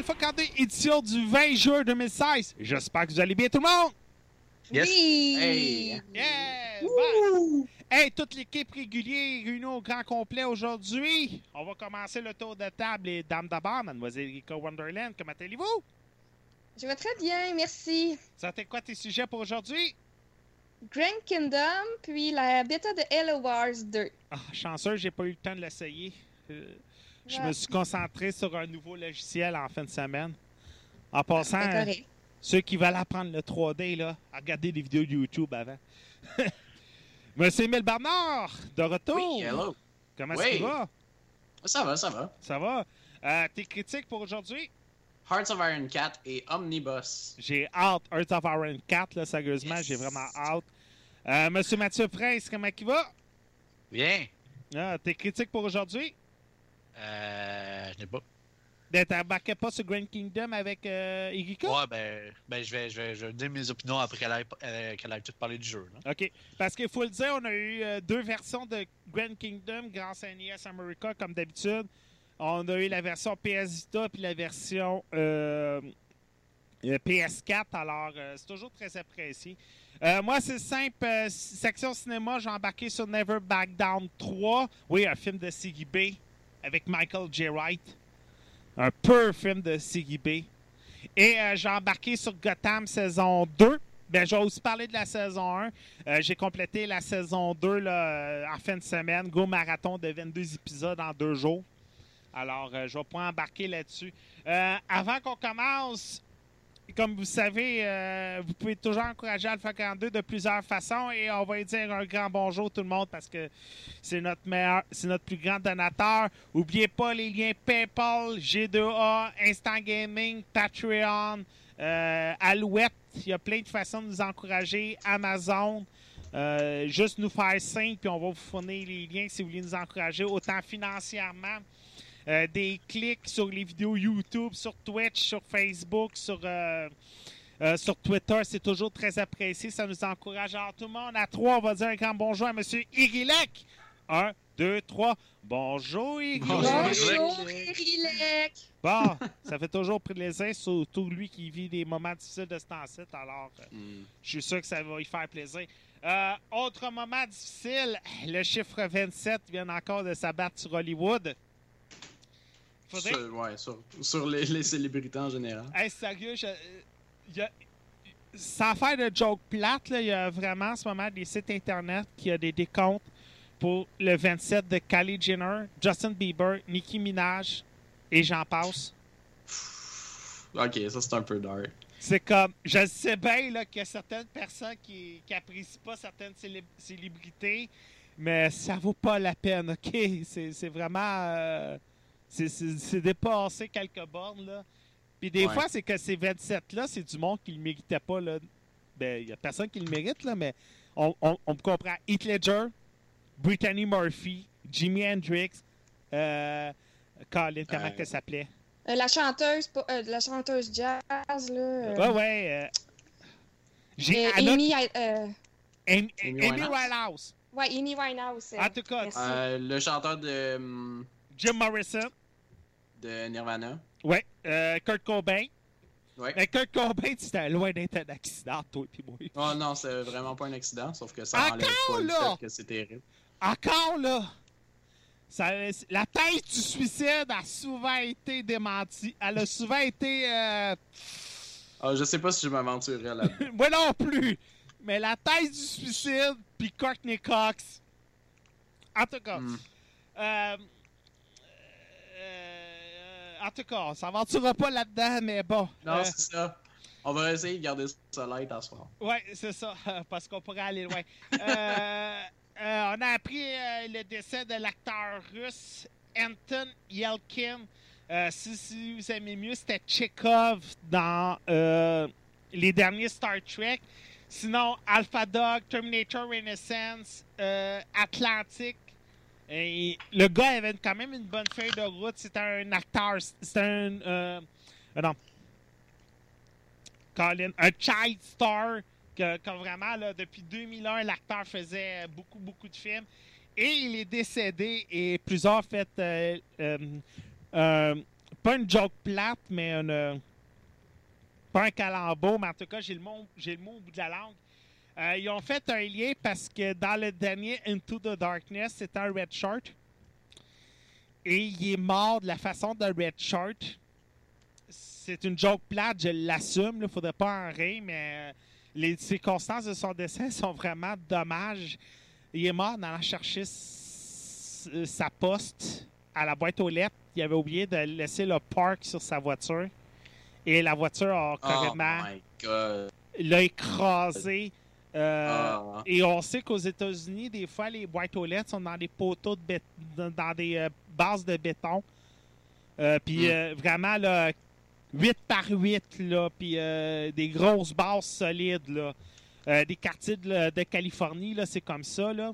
Alpha 42, édition du 20 juin 2016. J'espère que vous allez bien tout le monde. Yes. Oui! Hey. Yeah! Hey, toute l'équipe régulière réunie au grand complet aujourd'hui. On va commencer le tour de table et dames d'abord, mademoiselle Erika Wonderland, comment allez-vous? Je vais très bien, merci. Ça t'est quoi tes sujets pour aujourd'hui? Grand Kingdom, puis la bêta de Halo Wars 2. Ah, chanceux, j'ai pas eu le temps de l'essayer. Euh, je me suis concentré sur un nouveau logiciel en fin de semaine. En passant, C'est correct. ceux qui veulent apprendre le 3D, là, à regarder des vidéos YouTube avant. Monsieur Emile Bernard, de retour. Oui, hello. Comment Oui. ça va? Ça va, ça va. Ça va? Euh, tes critiques pour aujourd'hui? Hearts of Iron 4 et Omnibus. J'ai hâte. Earth of Iron 4, là, sérieusement, Yes. j'ai vraiment hâte. Euh, Monsieur Mathieu Prince, comment il va? Bien. Ah, tes critiques pour aujourd'hui? Euh, je n'ai pas. Ben, T'embarquais pas sur Grand Kingdom avec euh? Ouais, ben, ben je, vais, je, vais, je vais dire mes opinions après qu'elle ait, qu'elle ait tout parlé du jeu. Là. OK. Parce qu'il faut le dire, on a eu euh, deux versions de Grand Kingdom grâce à NES America, comme d'habitude. On a eu la version PS Vita puis la version euh, euh, PS4. Alors, c'est toujours très apprécié. Moi, c'est simple. section cinéma, j'ai embarqué sur Never Back Down 3. Oui, un film de Siggy B avec Michael J. Wright. Un pur film de Siggy B. Et euh, j'ai embarqué sur Gotham saison 2. Ben, je vais aussi parler de la saison 1. Euh, j'ai complété la saison 2 là, euh, en fin de semaine. Go marathon de 22 épisodes en deux jours. Alors, je vais pas embarquer là-dessus. Avant qu'on commence, comme vous savez, euh, vous pouvez toujours encourager Alpha 42 de plusieurs façons et on va dire un grand bonjour tout le monde parce que c'est notre meilleur, c'est notre plus grand donateur. N'oubliez pas les liens PayPal, G2A, Instant Gaming, Patreon, euh, Alouette. Il y a plein de façons de nous encourager. Amazon. Euh, juste nous faire signe, puis on va vous fournir les liens si vous voulez nous encourager, autant financièrement, euh, des clics sur les vidéos YouTube, sur Twitch, sur Facebook, sur, euh, euh, sur Twitter. C'est toujours très apprécié. Ça nous encourage. Alors, tout le monde, à trois, on va dire un grand bonjour à M. Irilek. Un, deux, trois. Bonjour, Irilek. Bonjour. Bonjour, Irilek! Bon, ça fait toujours plaisir, surtout lui qui vit des moments difficiles de ce temps-ci. Alors, euh, Hmm. je suis sûr que ça va lui faire plaisir. Euh, autre moment difficile, le chiffre 27 vient encore de s'abattre sur Hollywood. Faudrait... Sur, ouais, sur, sur les, les célébrités en général. Hey, sérieux, je- euh, y a- sans faire de joke plate, il y a vraiment en ce moment des sites internet qui ont des décomptes pour le 27 de Kylie Jenner, Justin Bieber, Nicki Minaj et j'en passe. Ok, ça c'est un peu dark. C'est comme, je sais bien là, qu'il y a certaines personnes qui n'apprécient pas certaines célé- célébrités, mais ça vaut pas la peine, OK? C'est c'est vraiment... euh, c'est- c'est c'est dépassé quelques bornes, là. Puis des Ouais. fois, c'est que ces 27-là, c'est du monde qui le méritait pas, là. Ben, il y a personne qui le mérite, là, mais on, on, on comprend Heath Ledger, Brittany Murphy, Jimi Hendrix, euh, Colin, comment Euh, qu'elle s'appelait? Euh, la chanteuse, pas- euh, la chanteuse jazz, là. euh, Ouais, ouais. euh, J'ai Euh, Amy, euh, Amy, Amy Amy Winehouse. Winehouse. ouais, Amy Winehouse. En tout cas. Euh, le chanteur de, hum, Jim Morrison. De Nirvana. Ouais. Euh, Kurt Cobain. Ouais. Mais Kurt Cobain, c'était loin d'être un accident, toi et moi. Oh non, c'est vraiment pas un accident, sauf que ça Encore, enlève pas le là? fait que c'est terrible. Encore là, ça, la thèse du suicide a souvent été démentie. Elle a souvent été. euh, Ah, je sais pas si je m'aventurerais là. moi non plus. Mais la thèse du suicide, puis Courtney Cox. En tout cas. Hmm. euh, euh, en tout cas, on s'aventurera pas là-dedans, mais bon. Non, Euh, c'est ça. On va essayer de garder ça light à soir. Ouais, c'est ça, parce qu'on pourrait aller loin. Euh, euh, on a appris le décès de l'acteur russe Anton Yelkin. Si, si vous aimez mieux, c'était Chekhov dans les derniers Star Trek. Sinon, Alpha Dog, Terminator Renaissance, Atlantic. Le gars avait quand même une bonne feuille de route. C'était un acteur. C'était un. euh, euh, non. Colin, un child star que, vraiment, depuis 2001, l'acteur faisait beaucoup, beaucoup de films. Et il est décédé et plusieurs fait, euh, pas une joke plate, mais pas un calembour, mais en tout cas, j'ai le j'ai le mot au bout de la langue. Euh, ils ont fait un lien parce que dans le dernier Into the Darkness, c'était un red shirt. Et il est mort de la façon d'un red shirt c'est une joke plate, je l'assume, il ne faudrait pas en rire, mais euh, les circonstances de son décès sont vraiment dommages. Il est mort en allant chercher sa poste à la boîte aux lettres. Il avait oublié de laisser le park sur sa voiture. Et la voiture a Oh carrément my god. l'a écrasé. Euh, Ah. Et on sait qu'aux États-Unis, des fois, les boîtes aux lettres sont dans des poteaux de dans des euh, bases de béton. Euh, puis Mm. euh, vraiment, là, 8 par 8, là, puis des grosses bases solides, là. Euh, des quartiers de, de Californie, là, c'est comme ça, là.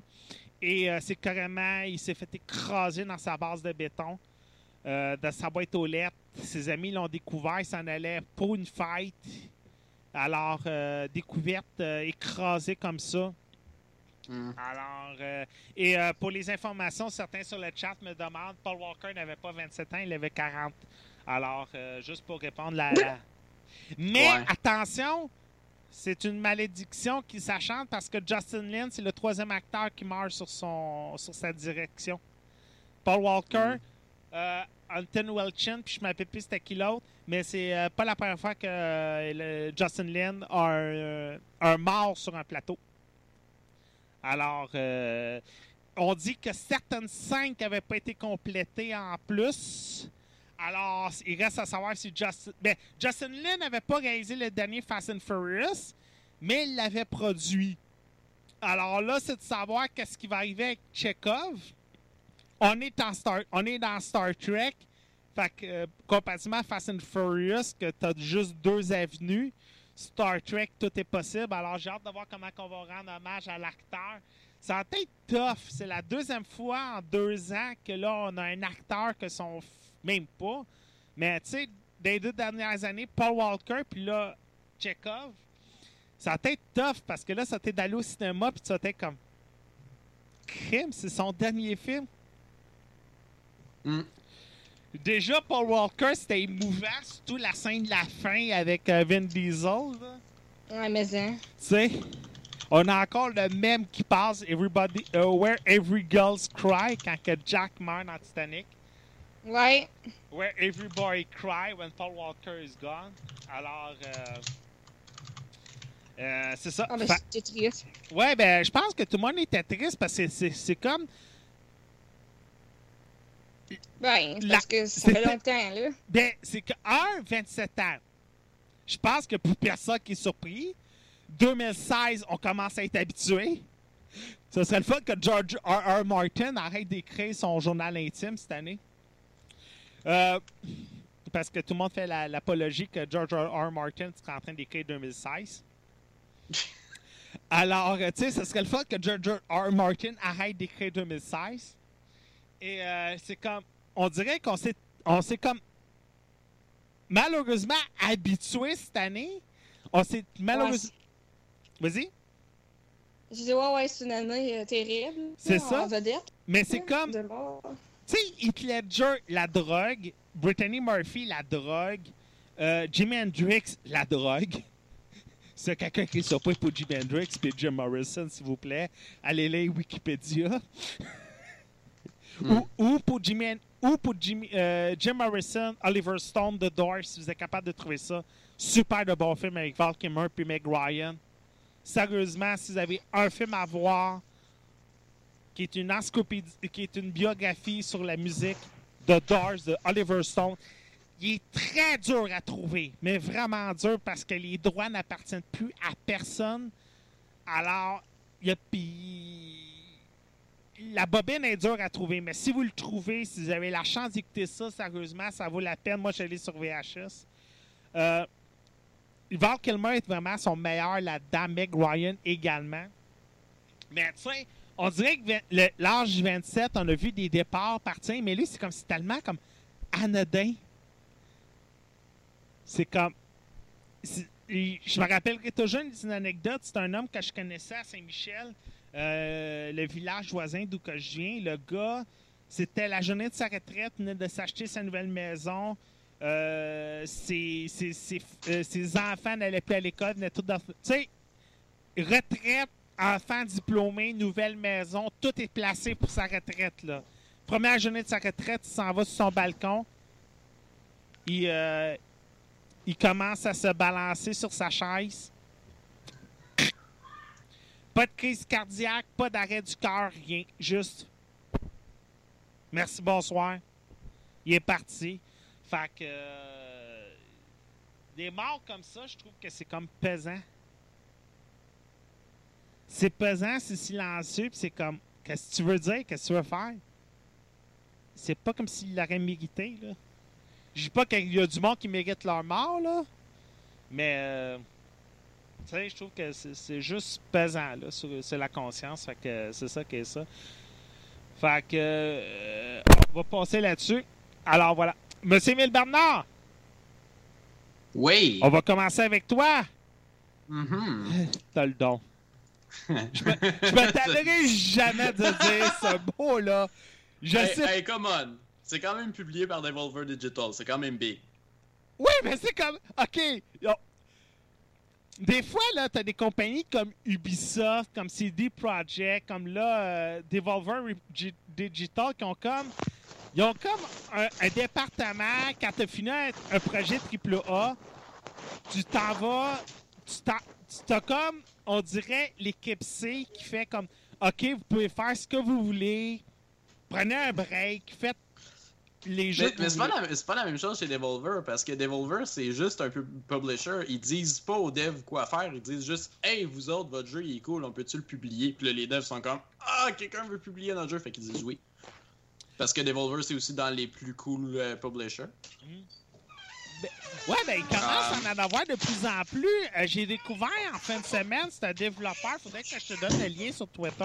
Et euh, c'est carrément, il s'est fait écraser dans sa base de béton, euh, dans sa boîte aux lettres. Ses amis l'ont découvert, il s'en allait pour une fête. Alors, euh, découverte, euh, écrasée comme ça. Hmm. Alors, euh, et pour les informations, certains sur le chat me demandent, Paul Walker n'avait pas 27 ans, il avait 40. Alors, juste pour répondre la... la- Mais Ouais. attention, c'est une malédiction qui s'achante parce que Justin Lin, c'est le troisième acteur qui meurt sur, son, sur sa direction. Paul Walker, Mm. euh, Anton Welchin, puis je m'appelle plus c'était qui l'autre, mais c'est euh, pas la première fois que euh, Justin Lin a un, euh, un mort sur un plateau. Alors, euh, on dit que certaines scènes n'avaient pas été complétées en plus. Alors, il reste à savoir si Justin... Ben, Justin Lin n'avait pas réalisé le dernier Fast and Furious, mais il l'avait produit. Alors là, c'est de savoir qu'est-ce qui va arriver avec Chekhov. On est, Star, on est dans Star Trek. Fait que, euh, comparativement à Fast and Furious, que tu as juste deux avenues, Star Trek, tout est possible. Alors, j'ai hâte de voir comment on va rendre hommage à l'acteur. Ça va être tough. C'est la deuxième fois en deux ans que là, on a un acteur que son... Même pas. Mais, tu sais, les deux dernières années, Paul Walker, puis là, Chekhov, ça va être tough parce que là, ça t'est d'aller au cinéma, puis tu vas être comme... Crime, c'est son dernier film. Hmm. Déjà, Paul Walker, c'était émouvant, surtout la scène de la fin avec euh, Vin Diesel. là. Ouais, mais hein. Tu sais, on a encore le même qui passe Everybody, uh, Where Every Girl's Cry quand que Jack meurt dans Titanic. Ouais. Where Every Boy Cry when Paul Walker is gone. Alors, euh, euh, c'est ça. Ah, ben, Fa- c'était triste. ouais, ben, je pense que tout le monde était triste parce que c'est comme. Ben, c'est La- parce que ça fait longtemps, là. Ben, c'est que, un, 27 ans. Je pense que pour personne qui est surpris, 2016, on commence à être habitué. Ce serait le fun que George R. R. Martin arrête d'écrire son journal intime cette année. Euh, parce que tout le monde fait la- l'apologie que George R. R. Martin serait en train d'écrire 2016. Alors, euh, tu sais, ce serait le fun que George R. R. Martin arrête d'écrire 2016. Et euh, c'est comme, on dirait qu'on s'est, on s'est comme malheureusement habitué cette année. On s'est malheureusement, Vas-y. Je dis, ouais, ouais, c'est une année euh, terrible. C'est ça. Mais c'est comme, tu sais, Heath Ledger, la drogue. Brittany Murphy, la drogue. euh, Jimi Hendrix, la drogue. C'est quelqu'un qui ne pas pour Jimi Hendrix puis Jim Morrison, s'il vous plaît. Allez lire Wikipédia. ou, ou pour Hen- ou Jimmy, euh, Jim Morrison, Oliver Stone, The Doors, si vous êtes capable de trouver ça. Super de bon film avec Val Kilmer puis Meg Ryan. Sérieusement, si vous avez un film à voir qui est une qui est une biographie sur la musique de Doors de Oliver Stone. Il est très dur à trouver, mais vraiment dur parce que les droits n'appartiennent plus à personne. Alors, il y a puis la bobine est dure à trouver, mais si vous le trouvez, si vous avez la chance d'écouter ça, sérieusement, ça vaut la peine. Moi, je l'ai sur VHS. Euh, Val Kilmer est vraiment son meilleur là-dedans. Meg Ryan également. Mais tu sais, on dirait que l'âge 27, on a vu des départs partir, mais lui, c'est comme c'est tellement comme anodin. C'est comme. Je me rappelle que toujours une anecdote. C'est un homme que je connaissais à Saint-Michel, euh, le village voisin d'où que je viens. Le gars, c'était la journée de sa retraite, venait de s'acheter sa nouvelle maison. Euh, euh, ses enfants n'allaient plus à l'école, venaient tous dans- Tu sais, retraite, enfant diplômé, nouvelle maison, tout est placé pour sa retraite. Première journée de sa retraite, il s'en va sur son balcon. Il commence à se balancer sur sa chaise. Pas de crise cardiaque, pas d'arrêt du cœur, rien. Juste. Merci, bonsoir. Il est parti. Fait que. euh, des morts comme ça, je trouve que c'est comme pesant. C'est pesant, c'est silencieux, c'est comme. Qu'est-ce que tu veux dire? Qu'est-ce que tu veux faire? C'est pas comme s'il l'aurait mérité, là. Je dis pas qu'il y a du monde qui mérite leur mort, là. Mais. euh, sais, je trouve que c'est juste pesant, là, sur, sur la conscience. Fait que c'est ça qui est ça. Fait que. euh, on va passer là-dessus. Alors voilà. Monsieur Émile Bernard, Oui. on va commencer avec toi. Mhm. T'as le don. Je me tannerai jamais de dire ce mot-là. Je hey, sais. hey, come on. C'est quand même publié par Devolver Digital. C'est quand même big. Oui, mais c'est comme. OK. Des fois, là, t'as des compagnies comme Ubisoft, comme CD Projekt, comme là, euh, Devolver Digital qui ont comme. Ils ont comme un, département, quand t'as fini un, un projet AAA, tu t'en vas. Tu t'as comme, on dirait, l'équipe C qui fait comme. OK, vous pouvez faire ce que vous voulez. Prenez un break, faites les jeux. Mais, c'est pas, la- c'est pas la même chose chez Devolver parce que Devolver c'est juste un peu publisher. Ils disent pas aux devs quoi faire. Ils disent juste Hey, vous autres, votre jeu il est cool, on peut-tu le publier Puis là, les devs sont comme Ah, quelqu'un veut publier notre jeu. Fait qu'ils disent oui. Parce que Devolver c'est aussi dans les plus cool euh, publishers. Ouais, ben, il commence à en avoir de plus en plus. Euh, J'ai découvert en fin de semaine, c'est un développeur. Faudrait que je te donne le lien sur Twitter.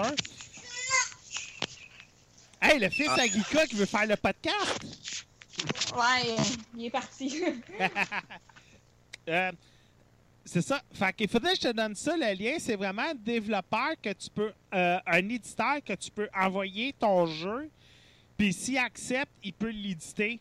Hey, le fils Ah. à Gika qui veut faire le podcast. Ouais, il est parti. Euh, c'est ça. Fait qu'il faudrait que je te donne ça, le lien. C'est vraiment un développeur que tu peux. euh, un éditeur que tu peux envoyer ton jeu. Puis s'il accepte, il peut l'éditer.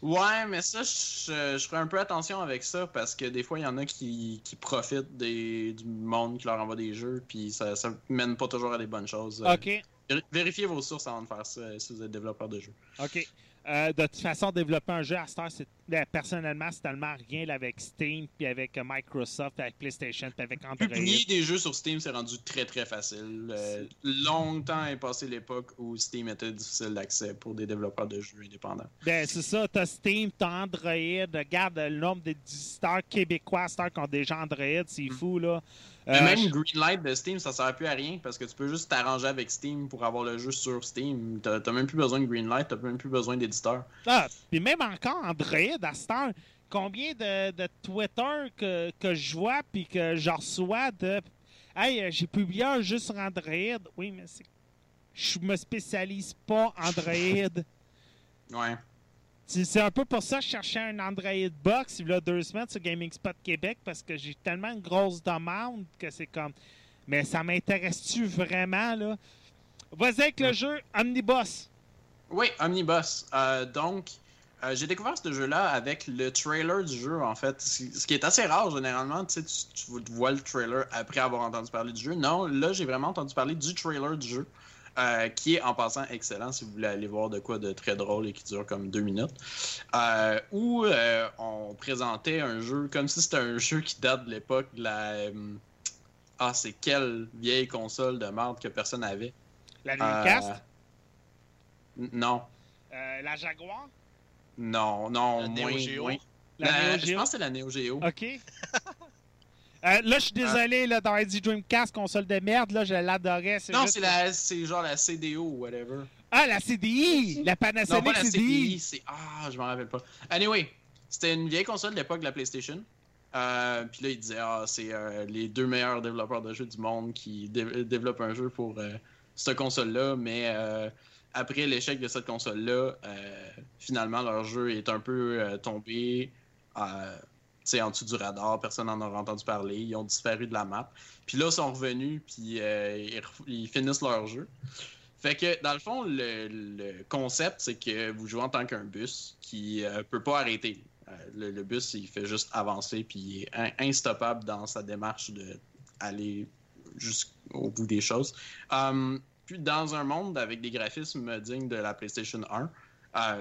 Ouais, mais ça, je, je ferais un peu attention avec ça parce que des fois, il y en a qui, qui profitent des, du monde qui leur envoie des jeux, puis ça, ça mène pas toujours à des bonnes choses. Euh, OK. Véri- Vérifiez vos sources avant de faire ça euh, si vous êtes développeur de jeux. OK. Euh, de toute façon, développer un jeu à cette heure, c'est, ben, personnellement, c'est tellement rien là, avec Steam, puis avec euh, Microsoft, avec PlayStation, puis avec Android. Publier des jeux sur Steam, c'est rendu très très facile. Euh, longtemps est passé l'époque où Steam était difficile d'accès pour des développeurs de jeux indépendants. Ben, c'est ça. T'as Steam, t'as Android. Regarde le nombre d'éditeurs québécois à cette heure qui ont déjà Android. C'est Mm. fou, là. Mais Euh, même je- Greenlight de Steam, ça sert plus à rien parce que tu peux juste t'arranger avec Steam pour avoir le jeu sur Steam. T'as même plus besoin de Greenlight, t'as même plus besoin d'éditeur. Ah, puis même encore Android à cette heure. Combien de, de Twitter que, que je vois puis que je reçois de Hey, euh, j'ai publié un jeu sur Android. Oui, mais c'est. Je me spécialise pas Android. Ouais. C'est un peu pour ça que je cherchais un Android Box il y a deux semaines sur Gaming Spot Québec parce que j'ai tellement une grosse demande que c'est comme. Mais ça m'intéresse-tu vraiment, là? Vas-y avec le jeu Omnibus. Oui, Omnibus. Euh, donc, euh, j'ai découvert ce jeu-là avec le trailer du jeu, en fait. Ce qui est assez rare, généralement. Tu sais, tu, tu vois le trailer après avoir entendu parler du jeu. Non, là, j'ai vraiment entendu parler du trailer du jeu. Euh, qui est en passant excellent si vous voulez aller voir de quoi de très drôle et qui dure comme deux minutes. Euh, où euh, on présentait un jeu comme si c'était un jeu qui date de l'époque de la. euh, ah, c'est quelle vieille console de merde que personne n'avait? La Dreamcast? Non. Euh, la Jaguar? Non, non, La moins, Neo Geo. moins. La La- Neo je pense que c'est la Neo Geo. OK. Euh, là, je suis désolé, là, dans dit Dreamcast, console de merde, là, je l'adorais. non, juste- c'est la, c'est genre la CDO ou whatever. Ah, la CDI! La Non, Panasonic pas la CDI! CDI, c'est ah, je m'en rappelle pas. Anyway, c'était une vieille console de l'époque de la PlayStation. Euh, puis là, il disait ah, c'est euh, les deux meilleurs développeurs de jeux du monde qui dé- développent un jeu pour euh, cette console-là, mais euh, après l'échec de cette console-là, euh, finalement leur jeu est un peu euh, tombé euh, sais, en dessous du radar, personne n'en aura entendu parler, ils ont disparu de la map. Puis là, ils sont revenus, puis euh, ils, finissent leur jeu. Fait que, dans le fond, le, concept, c'est que vous jouez en tant qu'un bus qui euh, peut pas arrêter. Euh, le, bus, il fait juste avancer, puis il est in- instoppable dans sa démarche de aller jusqu'au bout des choses. Um, puis dans un monde avec des graphismes dignes de la PlayStation 1,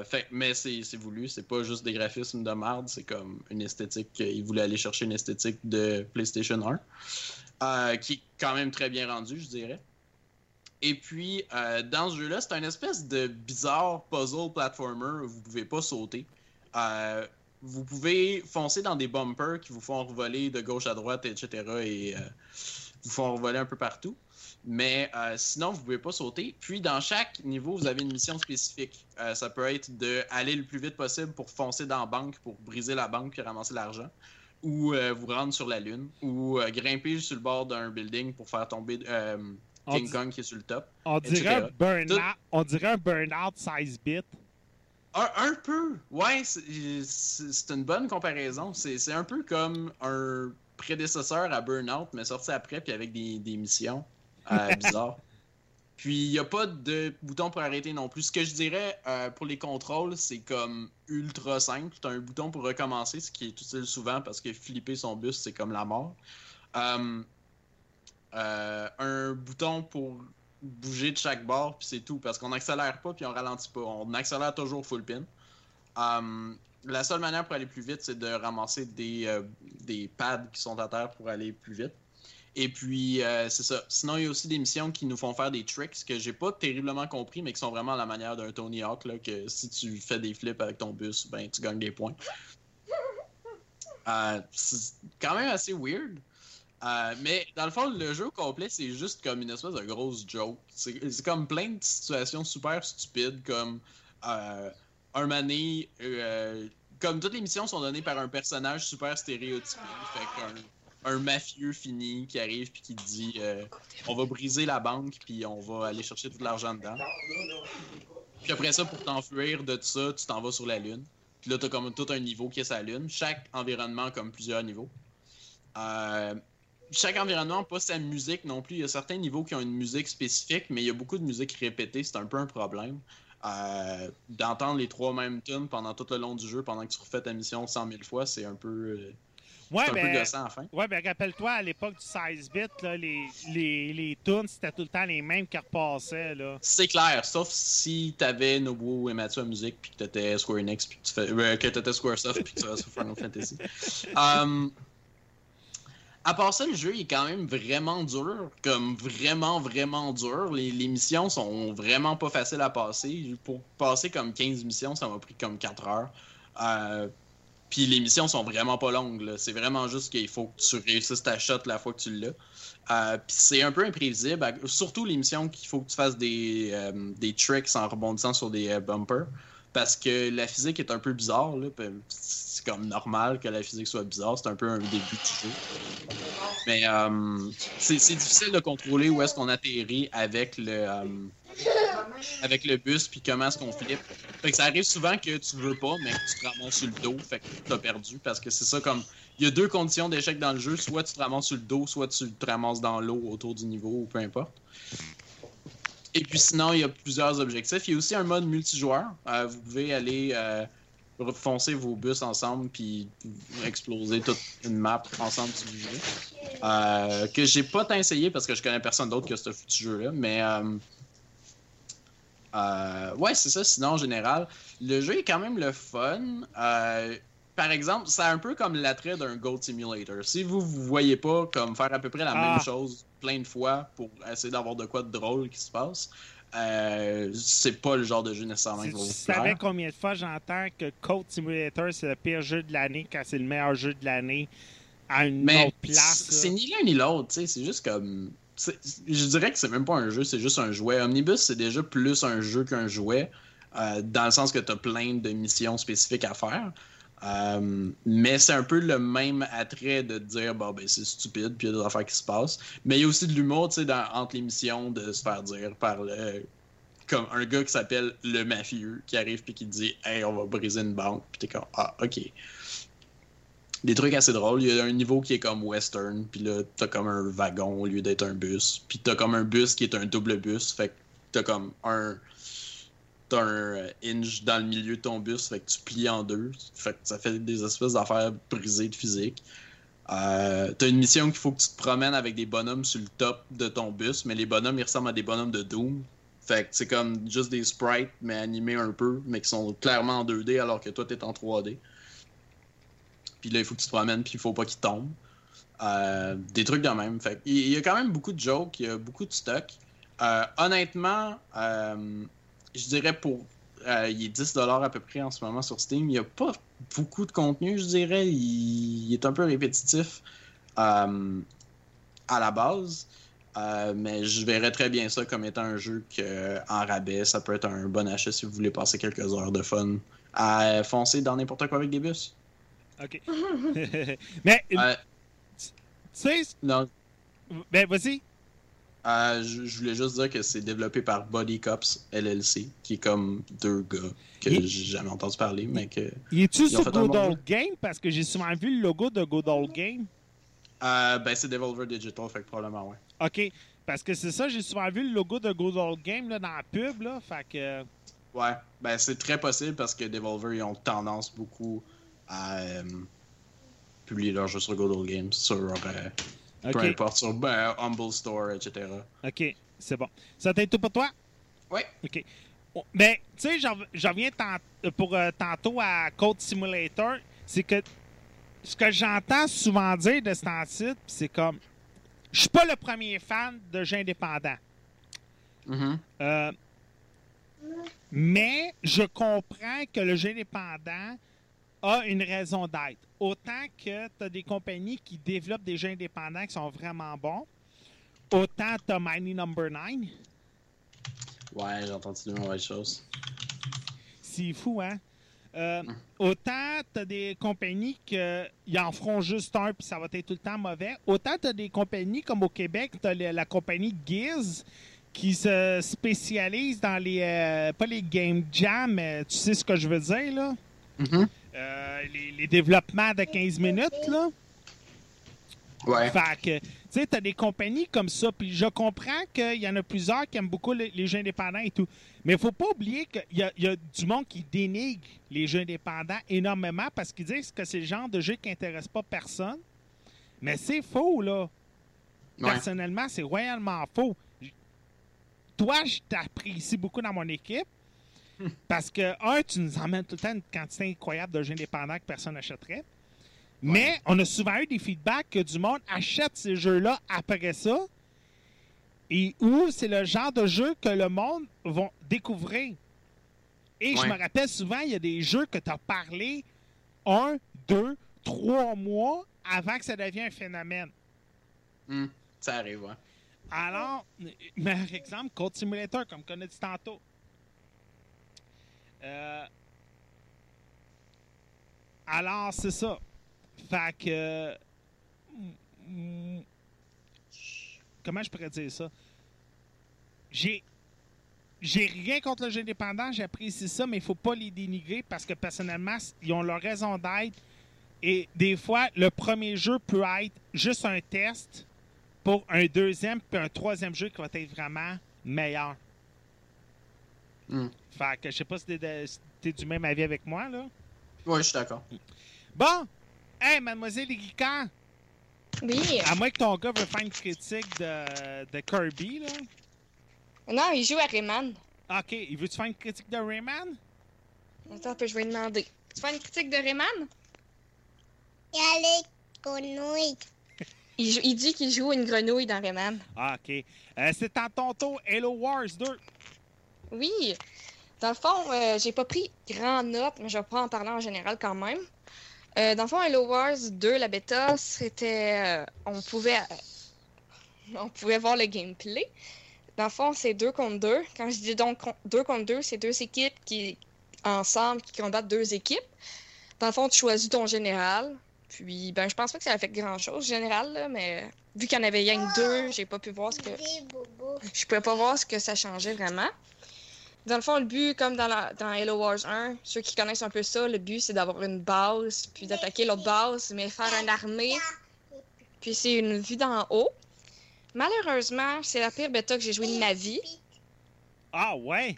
fait, mais c'est voulu, c'est pas juste des graphismes de merde, c'est comme une esthétique. Ils voulaient aller chercher une esthétique de PlayStation 1, euh, qui est quand même très bien rendue, je dirais. Et puis, euh, dans ce jeu-là, c'est un espèce de bizarre puzzle platformer où vous pouvez pas sauter. Euh, vous pouvez foncer dans des bumpers qui vous font revoler de gauche à droite, etc. et vous font revoler un peu partout. Mais euh, sinon, vous pouvez pas sauter. Puis, dans chaque niveau, vous avez une mission spécifique. Euh, ça peut être d'aller le plus vite possible pour foncer dans la banque, pour briser la banque puis ramasser l'argent. Ou euh, vous rendre sur la Lune. Ou grimper sur le bord d'un building pour faire tomber King Kong qui est sur le top. on dirait burn-out, on dirait un burn-out 16 bits. Un, un peu. Ouais, c'est une bonne comparaison. C'est c'est un peu comme un prédécesseur à Burnout, mais sorti après, puis avec des, des missions euh, bizarres. Puis il n'y a pas de bouton pour arrêter non plus. Ce que je dirais euh, pour les contrôles, c'est comme ultra simple. Tu as un bouton pour recommencer, ce qui est utile souvent parce que flipper son bus, c'est comme la mort. Euh, euh, un bouton pour bouger de chaque bord, puis c'est tout. Parce qu'on n'accélère pas, puis on ralentit pas. On accélère toujours full pin. Um, la seule manière pour aller plus vite, c'est de ramasser des, euh, des pads qui sont à terre pour aller plus vite. Et puis, euh, c'est ça. Sinon, il y a aussi des missions qui nous font faire des tricks que j'ai pas terriblement compris, mais qui sont vraiment à la manière d'un Tony Hawk, là, que si tu fais des flips avec ton bus, ben, tu gagnes des points. Euh, c'est quand même assez weird. Euh, mais dans le fond, le jeu complet, c'est juste comme une espèce de grosse joke. C'est comme plein de situations super stupides, comme un mané. comme toutes les missions sont données par un personnage super stéréotypé. Fait qu'un un mafieux fini qui arrive puis qui dit euh, on va briser la banque puis on va aller chercher tout l'argent dedans. Puis après ça, pour t'enfuir de ça, tu t'en vas sur la Lune. Puis là, t'as comme tout un niveau qui est sa Lune. Chaque environnement comme plusieurs niveaux. Euh, chaque environnement pas sa musique non plus. Il y a certains niveaux qui ont une musique spécifique, mais il y a beaucoup de musique répétée. C'est un peu un problème. Euh, D'entendre les trois mêmes tunes pendant tout le long du jeu, pendant que tu refais ta mission 100 000 fois, c'est un peu, Ouais, c'est un peu ben, gossant la fin. ouais, ben rappelle-toi, à l'époque du 16 bits, là, les, les, les tunes, c'était tout le temps les mêmes qui repassaient. Là. C'est clair, sauf si t'avais Nobuo et Mathieu à musique, puis que t'étais Square Enix, puis que tu fais, euh, que t'étais Squaresoft, puis que tu vas sur Final Fantasy. Um, à part ça, le jeu est quand même vraiment dur, comme vraiment, vraiment dur. Les, les missions sont vraiment pas faciles à passer. Pour passer comme 15 missions, ça m'a pris comme 4 heures. Euh, puis les missions sont vraiment pas longues. C'est vraiment juste qu'il faut que tu réussisses ta shot la fois que tu l'as. Euh, puis c'est un peu imprévisible, surtout les missions qu'il faut que tu fasses des, euh, des tricks en rebondissant sur des euh, bumpers. Parce que la physique est un peu bizarre. là, C'est comme normal que la physique soit bizarre. C'est un peu un début du jeu. Mais euh, c'est difficile de contrôler où est-ce qu'on atterrit avec le, euh, avec le bus, puis comment est-ce qu'on flippe. Fait que ça arrive souvent que tu veux pas, mais tu te ramasses sur le dos, fait que t'as perdu, parce que c'est ça comme... Il y a deux conditions d'échec dans le jeu, soit tu te ramasses sur le dos, soit tu te ramasses dans l'eau autour du niveau, ou peu importe. Et puis sinon, il y a plusieurs objectifs. Il y a aussi un mode multijoueur. Euh, vous pouvez aller euh, foncer vos bus ensemble puis exploser toute une map ensemble voulez. Euh, que j'ai pas essayé parce que je connais personne d'autre que ce foutu jeu-là. Mais euh, euh, ouais, c'est ça. Sinon, en général, le jeu est quand même le fun. Par exemple, c'est un peu comme l'attrait d'un Gold Simulator. Si vous vous voyez pas comme faire à peu près la Ah. même chose plein de fois pour essayer d'avoir de quoi de drôle qui se passe, euh, c'est pas le genre de jeu nécessairement Si qui va tu vous savais combien de fois j'entends que Code Simulator, c'est le pire jeu de l'année quand c'est le meilleur jeu de l'année à une Mais autre place. c'est ni l'un ni l'autre, tu sais, c'est juste comme. Je dirais que c'est même pas un jeu, c'est juste un jouet. Omnibus, c'est déjà plus un jeu qu'un jouet, euh, dans le sens que tu as plein de missions spécifiques à faire. Euh, mais c'est un peu le même attrait de dire, bon, ben c'est stupide, puis il y a des affaires qui se passent. Mais il y a aussi de l'humour, tu sais, entre les missions, de se faire dire par le. Comme un gars qui s'appelle le mafieux, qui arrive puis qui dit, hey, on va briser une banque, puis t'es comme, ah, ok des trucs assez drôles. Il y a un niveau qui est comme western, puis là, t'as comme un wagon au lieu d'être un bus. Puis t'as comme un bus qui est un double bus, fait que t'as comme un. T'as un euh, hinge dans le milieu de ton bus, fait que tu plies en deux. Fait que ça fait des espèces d'affaires brisées de physique. Euh, t'as une mission qu'il faut que tu te promènes avec des bonhommes sur le top de ton bus, mais les bonhommes ils ressemblent à des bonhommes de Doom. Fait que c'est comme juste des sprites, mais animés un peu, mais qui sont clairement en 2D alors que toi t'es en 3D. Puis là, il faut que tu te promènes, puis il faut pas qu'il tombe. Euh, des trucs de même. Fait il y a quand même beaucoup de jokes, il y a beaucoup de stock. Euh, honnêtement, euh, je dirais pour. euh, il est 10$ à peu près en ce moment sur Steam. Il n'y a pas beaucoup de contenu, je dirais. Il, il est un peu répétitif euh, à la base. Euh, mais je verrais très bien ça comme étant un jeu que, en rabais, ça peut être un bon achat si vous voulez passer quelques heures de fun à foncer dans n'importe quoi avec des bus. OK. Mais, Euh, tu sais, non, ben vas-y. Euh, je, je voulais juste dire que c'est développé par Body Cops LLC, qui est comme deux gars que Il- j'ai jamais entendu parler, mais que. Il est-tu sur Good Old. Game? Parce que j'ai souvent vu le logo de Good Old Game. Euh, ben, c'est Devolver Digital, fait que probablement, ouais. OK. Parce que c'est ça, j'ai souvent vu le logo de Good Old Game là, dans la pub. Là, fait que. Ouais, ben, c'est très possible parce que Devolver, ils ont tendance beaucoup à euh, publier leurs jeux sur Good Old Games, sur. Euh, Peu importe, sur Humble Store, etc. OK. C'est bon. Ça t'aide tout pour toi? Ouais. OK. Oh, Ben, tu sais, j'en reviens euh, pour euh, tantôt à Code Simulator. C'est que ce que j'entends souvent dire de cet titre, c'est comme. Je suis pas le premier fan de jeux indépendants. Mhm. Euh, mais je comprends que le jeu indépendant a une raison d'être. Autant que tu as des compagnies qui développent des jeux indépendants qui sont vraiment bons, autant tu as Mighty Number 9. Ouais, j'ai entendu de mauvaises choses. C'est fou, hein? Euh, autant tu as des compagnies qui en feront juste un puis ça va être tout le temps mauvais. Autant tu as des compagnies comme au Québec, tu as la compagnie Giz qui se spécialise dans les. euh, pas les game jam, mais tu sais ce que je veux dire, là? Mhm. Euh, les, les développements de 15 minutes, là. Ouais. Fait que, tu sais, t'as des compagnies comme ça, puis je comprends qu'il y en a plusieurs qui aiment beaucoup les, les jeux indépendants et tout. Mais il faut pas oublier qu'il y, a- il y a du monde qui dénigre les jeux indépendants énormément parce qu'ils disent que c'est le genre de jeu qui intéresse pas personne. Mais c'est faux, là. Ouais. Personnellement, c'est royalement faux. Toi, je t'apprécie beaucoup dans mon équipe. Parce que, un, tu nous emmènes tout le temps une quantité incroyable de jeux indépendants que personne n'achèterait. Mais on a souvent eu des feedbacks que du monde achète ces jeux-là après ça. Et où c'est le genre de jeu que le monde va découvrir. Et je me rappelle souvent, il y a des jeux que tu as parlé un, deux, trois mois avant que ça devienne un phénomène. Hmm, Ça arrive, ouais. Alors, meilleur exemple, Code Simulator, comme on a dit tantôt. Euh, alors, c'est ça. Fait que. mm, Comment je pourrais dire ça? J'ai. j'ai rien contre le jeu indépendant, j'apprécie ça, mais il faut pas les dénigrer parce que personnellement, ils ont leur raison d'être. Et des fois, le premier jeu peut être juste un test pour un deuxième puis un troisième jeu qui va être vraiment meilleur. Hmm. Fait que je sais pas si t'es si t'es du même avis avec moi, là. Ouais, je suis d'accord. Bon! Hey, mademoiselle Erika, Oui. à moins que ton gars veut faire une critique de, de Kirby, là. Non, il joue à Rayman. OK, il veut-tu faire une critique de Rayman? Attends, un peu, je vais lui demander. Tu fais une critique de Rayman? Il y a les grenouilles. Il, jou- il dit qu'il joue une grenouille dans Rayman. Ah, OK. Euh, c'est en ton tour, Hello Wars 2. Oui. Dans le fond, euh, j'ai pas pris grand note, mais je vais en parler en général quand même. Euh, dans le fond, Hello Wars 2, la bêta, c'était. euh, on pouvait. on pouvait voir le gameplay. Dans le fond, c'est deux contre deux. Quand je dis donc deux contre deux, c'est deux équipes qui, ensemble, qui combattent deux équipes. Dans le fond, tu choisis ton général. Puis, ben, je pense pas que ça a fait grand chose, général, là, mais vu qu'il y en avait rien que deux, j'ai pas pu voir ce que. Je pouvais pas voir ce que ça changeait vraiment. Dans le fond, le but, comme dans, la, dans Halo Wars 1, ceux qui connaissent un peu ça, le but c'est d'avoir une base, puis d'attaquer l'autre base, mais faire une armée, puis c'est une vue d'en haut. Malheureusement, c'est la pire bêta que j'ai jouée de ma vie. Ah, ouais.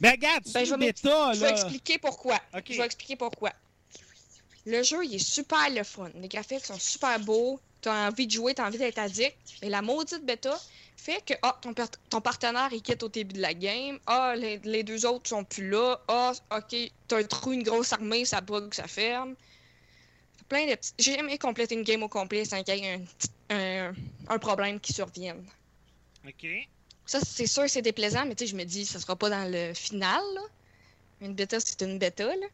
Mais regarde, c'est Ben, je vais bêta, Je vais expliquer pourquoi. Je vais expliquer pourquoi. Le jeu, il est super le fun. Les graphiques sont super beaux. T'as envie de jouer, t'as envie d'être addict. Et la maudite bêta fait que ah, ton, ton partenaire il quitte au début de la game. Ah, les, les deux autres sont plus là. Ah, ok, t'as un trou, une grosse armée, ça bug, ça ferme. Plein de petits. J'ai jamais complété une game au complet sans qu'il y ait un, un, un problème qui survienne. OK. Ça, c'est sûr, c'est déplaisant, mais tu sais, je me dis, ça sera pas dans le final, là. Une bêta, c'est une bêta, là.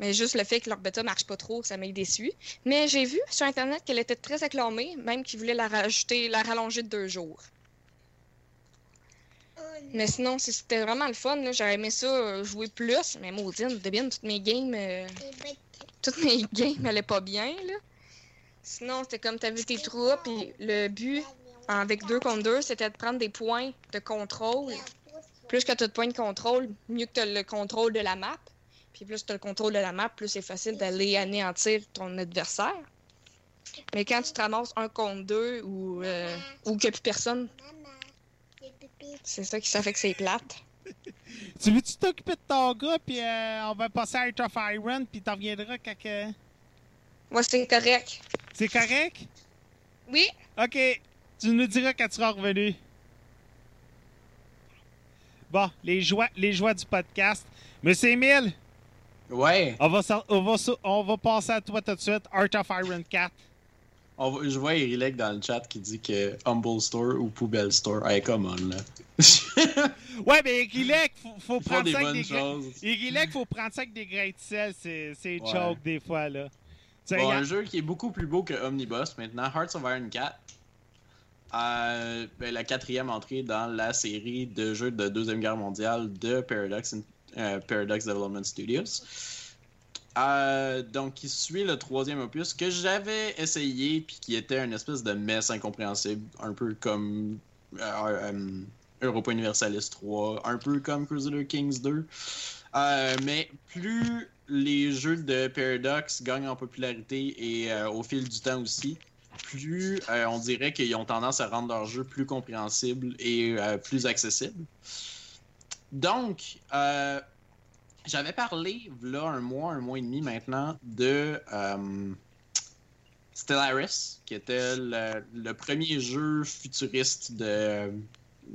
Mais juste le fait que leur bêta marche pas trop, ça m'a déçu. Mais j'ai vu sur Internet qu'elle était très acclamée, même qu'ils voulaient la rajouter, la rallonger de deux jours. Mais sinon, c'était vraiment le fun. J'aurais aimé ça euh, jouer plus, mais maudine, devine, toutes mes games, euh, toutes mes games allaient pas bien, là. Sinon, c'était comme t'avais tes troupes, puis le but avec deux contre deux, c'était de prendre des points de contrôle. Plus que tu as de points de contrôle, mieux que tu as le contrôle de la map. Puis plus tu as le contrôle de la map, plus c'est facile d'aller anéantir ton adversaire. Mais quand tu te ramasses un contre deux ou, euh, ou qu'il n'y a plus personne, c'est ça qui ça fait que c'est plate. Tu veux-tu t'occuper de ton gars, puis euh, on va passer à Art of Iron, puis t'en reviendras quand Moi, c'est correct. C'est correct? Oui, OK. Tu nous diras quand tu seras revenu. Bon, les joies, les joies du podcast. Monsieur Emile, Ouais, on va, on, va, on va passer à toi tout de suite. Art of Iron 4. on va- je vois Erilek dans le chat qui dit que Humble Store ou Poubelle Store. Hey, come on, là. Ouais, mais Irilek, faut, faut prendre ça avec des choses. Faut prendre ça avec des grains de sel. C'est Ouais. choke des fois, là. Bon, un jeu qui est beaucoup plus beau que Omnibus maintenant, Hearts of Iron 4. Euh, ben, la quatrième entrée dans la série de jeux de Deuxième Guerre mondiale de Paradox, euh, Paradox Development Studios. Euh, donc, qui suit le troisième opus que j'avais essayé puis qui était une espèce de messe incompréhensible, un peu comme euh, Europa Universalis 3, un peu comme Crusader Kings 2. Euh, mais plus les jeux de Paradox gagnent en popularité et au fil du temps aussi, plus on dirait qu'ils ont tendance à rendre leur jeu plus compréhensible et plus accessible. Donc, euh, j'avais parlé, là, un mois, un mois et demi maintenant, de euh, Stellaris, qui était le, premier jeu futuriste de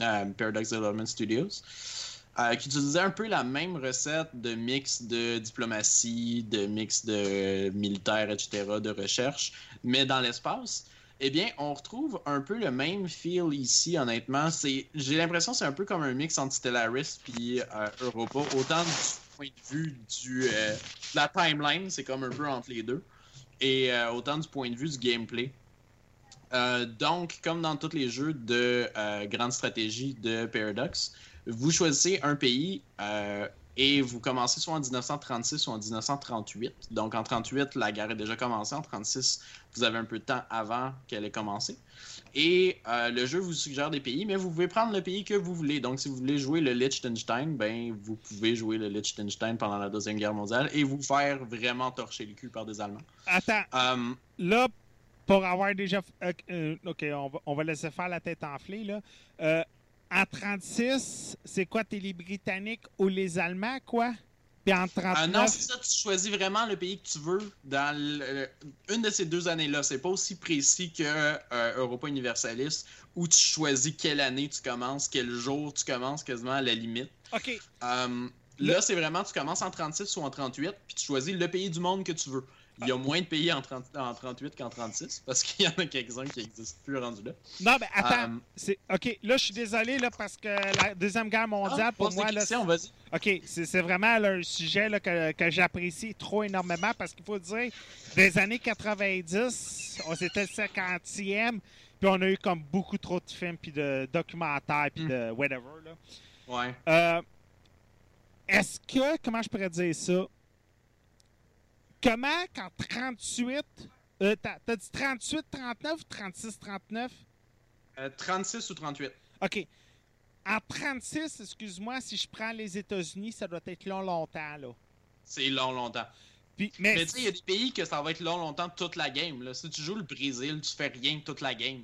euh, Paradox Development Studios qui utilisait un peu la même recette de mix de diplomatie, de mix de militaire, etc., de recherche, mais dans l'espace. Eh bien, on retrouve un peu le même feel ici, honnêtement. C'est, j'ai l'impression que c'est un peu comme un mix entre Stellaris puis euh, Europa, autant du point de vue euh, de la timeline, c'est comme un peu entre les deux, et euh, autant du point de vue du gameplay. Donc, comme dans tous les jeux de grande stratégie de Paradox, vous choisissez un pays Et vous commencez soit en 1936 ou en 1938. Donc en 38, la guerre est déjà commencée. En 36, vous avez un peu de temps avant qu'elle ait commencé. Et euh, le jeu vous suggère des pays, mais vous pouvez prendre le pays que vous voulez. Donc si vous voulez jouer le Liechtenstein, ben vous pouvez jouer le Liechtenstein pendant la Deuxième Guerre mondiale et vous faire vraiment torcher le cul par des Allemands. Attends, Euh, là, pour avoir déjà. euh, ok, on va, on va laisser faire la tête enflée, là. En 36, c'est quoi, t'es les Britanniques ou les Allemands, quoi? Puis en 39. Ah non, c'est ça, tu choisis vraiment le pays que tu veux dans le- une de ces deux années-là. C'est pas aussi précis que euh, Europa Universalis où tu choisis quelle année tu commences, quel jour tu commences quasiment à la limite. ok, Euh, là, c'est vraiment, tu commences en 36 ou en 38, puis tu choisis le pays du monde que tu veux. Il y a moins de pays en, 30 en 38 qu'en 36, parce qu'il y en a quelques-uns qui n'existent plus rendus là. non, mais attends. Euh, Ok, là, je suis désolé, là, parce que la Deuxième Guerre mondiale, ah, pour pose moi, là. OK, c'est vraiment là, un sujet là, que, que j'apprécie trop énormément parce qu'il faut dire, des années 90, on c'était le 50e, puis on a eu comme beaucoup trop de films, puis de documentaires, puis Mm. de whatever. Là. Ouais. Euh, Est-ce que, comment je pourrais dire ça? Comment qu'en 38, euh, t'as dit 38, 39 ou 36, 39? Euh, 36 ou 38. OK. En 36, excuse-moi, si je prends les États-Unis, ça doit être long, longtemps, là. C'est long, longtemps. Puis, mais Mais tu sais, il y a des pays que ça va être long, longtemps toute la game. Là. Si tu joues le Brésil, tu fais rien toute la game.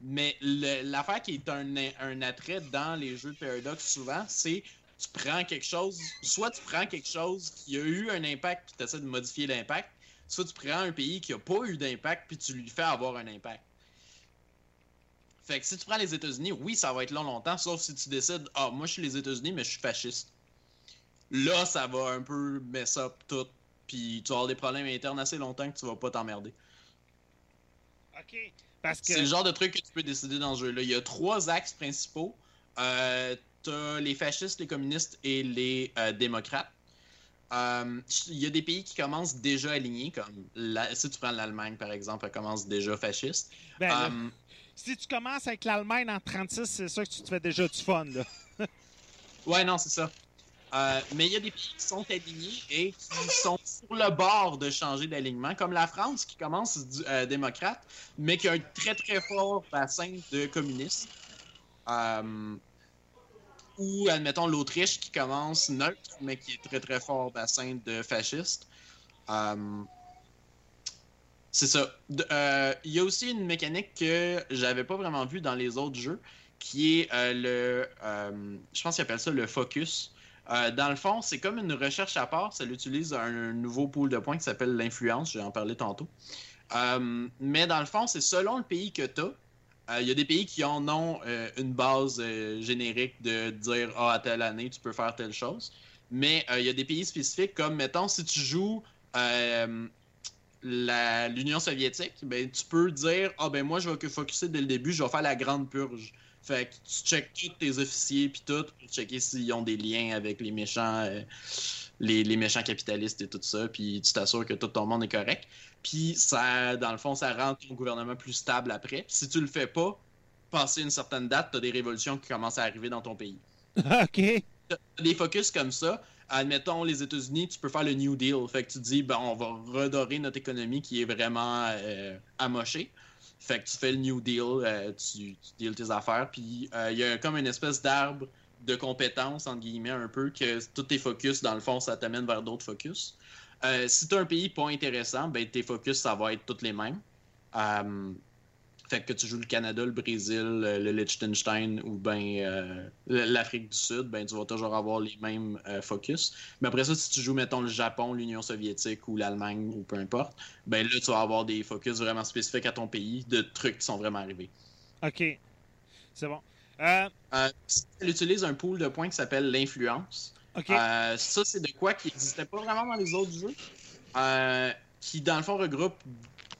Mais le- l'affaire qui est un, un attrait dans les jeux de Paradox souvent, c'est tu prends quelque chose, soit tu prends quelque chose qui a eu un impact puis tu essaies de modifier l'impact, soit tu prends un pays qui a pas eu d'impact puis tu lui fais avoir un impact. Fait que si tu prends les États-Unis, oui, ça va être long longtemps, sauf si tu décides, ah, moi je suis les États-Unis, mais je suis fasciste. Là, ça va un peu mess up tout, puis tu vas avoir des problèmes internes assez longtemps que tu vas pas t'emmerder. OK. Parce que. C'est le genre de truc que tu peux décider dans ce jeu-là. Il y a trois axes principaux. Euh, Les fascistes, les communistes et les euh, démocrates. Euh, Il y a des pays qui commencent déjà alignés, comme la- si tu prends l'Allemagne par exemple, elle commence déjà fasciste. ben, là, Euh, si tu commences avec l'Allemagne en 36, c'est sûr que tu te fais déjà du fun, là. Ouais, non, c'est ça. Euh, mais il y a des pays qui sont alignés et qui sont sur le bord de changer d'alignement, comme la France qui commence du- euh, démocrate, mais qui a un très très fort bassin de communistes. Euh, ou, admettons, l'Autriche qui commence neutre, mais qui est très très fort bassin de fascistes. Euh, c'est ça. Euh, Il y a aussi une mécanique que j'avais pas vraiment vue dans les autres jeux, qui est euh, le. je pense qu'ils appellent ça le focus. Dans le fond, c'est comme une recherche à part. Ça utilise un, nouveau pool de points qui s'appelle l'influence. Je vais en parler tantôt. Mais dans le fond, c'est selon le pays que tu as. Il y a des pays qui en ont euh, une base euh, générique de dire Ah, à telle année, tu peux faire telle chose. Mais euh, il y a des pays spécifiques comme, mettons, si tu joues euh, l'Union soviétique, ben, tu peux dire Ah, ben moi, je vais focuser dès le début, je vais faire la grande purge. Fait que tu checkes tous tes officiers puis tout pour checker s'ils ont des liens avec les méchants, euh, les, les méchants capitalistes et tout ça, puis tu t'assures que tout ton monde est correct. Puis ça, dans le fond, ça rend ton gouvernement plus stable après. Si tu le fais pas, passé une certaine date, t'as des révolutions qui commencent à arriver dans ton pays. OK. T'as des focus comme ça. Admettons, les États-Unis, tu peux faire le New Deal. Fait que tu dis, ben, on va redorer notre économie qui est vraiment euh, amochée. Fait que tu fais le New Deal, euh, tu, tu deals tes affaires, puis euh, il y a comme une espèce d'arbre de compétences, entre guillemets, un peu, que tous tes focus, dans le fond, ça t'amène vers d'autres focus. Euh, si tu as un pays pas intéressant, ben, tes focus, ça va être tous les mêmes. Euh, fait que tu joues le Canada, le Brésil, le Liechtenstein ou ben euh, l'Afrique du Sud, ben tu vas toujours avoir les mêmes euh, focus. Mais après ça, si tu joues, mettons, le Japon, l'Union soviétique ou l'Allemagne ou peu importe, ben là, tu vas avoir des focus vraiment spécifiques à ton pays de trucs qui sont vraiment arrivés. OK. C'est bon. Euh, utilise un pool de points qui s'appelle l'influence. Euh, ça, c'est de quoi qui n'existait pas vraiment dans les autres jeux. Euh, qui, dans le fond, regroupe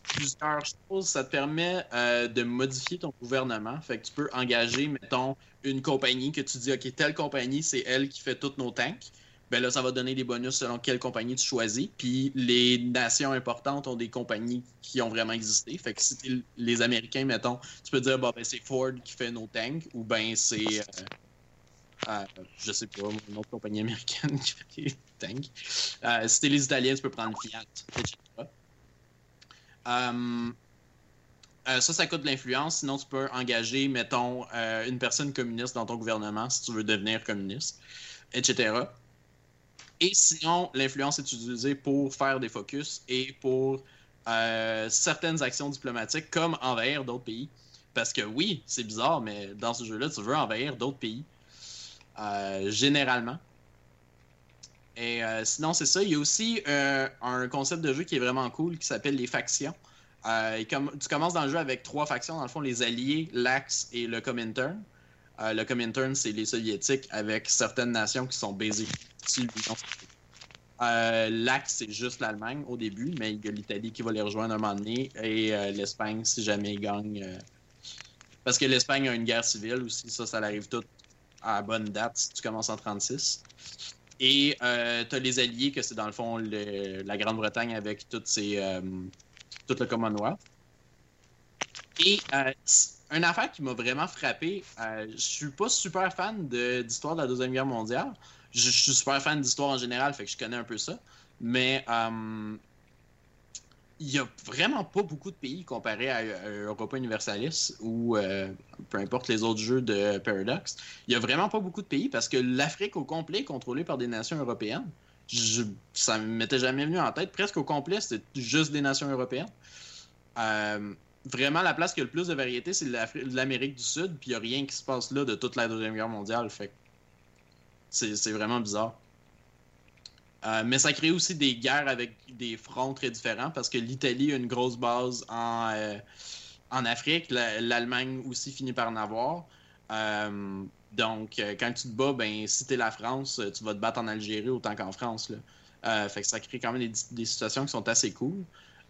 plusieurs choses. Ça te permet euh, de modifier ton gouvernement. Fait que tu peux engager, mettons, une compagnie que tu dis, OK, telle compagnie, c'est elle qui fait tous nos tanks. Ben là, ça va donner des bonus selon quelle compagnie tu choisis. Puis les nations importantes ont des compagnies qui ont vraiment existé. Fait que si t'es les Américains, mettons, tu peux dire, bon, ben, c'est Ford qui fait nos tanks, ou ben c'est. Euh, je sais pas, une autre compagnie américaine qui fait des. Euh, si t'es les Italiens, tu peux prendre Fiat, etc. Euh, euh, ça, ça coûte l'influence. Sinon, tu peux engager, mettons, une personne communiste dans ton gouvernement si tu veux devenir communiste, etc. Et sinon, l'influence est utilisée pour faire des focus et pour certaines actions diplomatiques, comme envahir d'autres pays. Parce que oui, c'est bizarre, mais dans ce jeu-là, tu veux envahir d'autres pays. Euh, généralement. Et euh, sinon, c'est ça. Il y a aussi euh, un concept de jeu qui est vraiment cool qui s'appelle les factions. Tu commences dans le jeu avec trois factions, dans le fond, les Alliés, l'Axe et le Comintern. Le Comintern, c'est les Soviétiques avec certaines nations qui sont. Euh, L'Axe, c'est juste l'Allemagne au début, mais il y a l'Italie qui va les rejoindre un moment donné et l'Espagne si jamais ils gagnent. Parce que l'Espagne a une guerre civile aussi, ça, ça arrive tout à bonne date si tu commences en 36. Et euh, tu as les alliés, que c'est dans le fond la Grande-Bretagne avec toutes ses, euh, tout le Commonwealth. Et euh, une affaire qui m'a vraiment frappé, euh, je suis pas super fan d'histoire de, la Deuxième Guerre mondiale. Je, je suis super fan d'histoire en général, fait que je connais un peu ça. Mais euh, il y a vraiment pas beaucoup de pays comparé à, à Europa Universalis ou euh, peu importe les autres jeux de Paradox. Il y a vraiment pas beaucoup de pays parce que l'Afrique au complet est contrôlée par des nations européennes. Ça ne m'était jamais venu en tête. Presque au complet, c'était juste des nations européennes. Euh, vraiment, la place qui a le plus de variété, c'est l'Amérique du Sud, puis il n'y a rien qui se passe là de toute la Deuxième Guerre mondiale. Fait c'est vraiment bizarre. Euh, mais ça crée aussi des guerres avec des fronts très différents parce que l'Italie a une grosse base en, euh, en Afrique. La- L'Allemagne aussi finit par en avoir. Euh, donc, quand tu te bats, ben, si t'es la France, tu vas te battre en Algérie autant qu'en France. Fait que ça crée quand même des, des situations qui sont assez cool.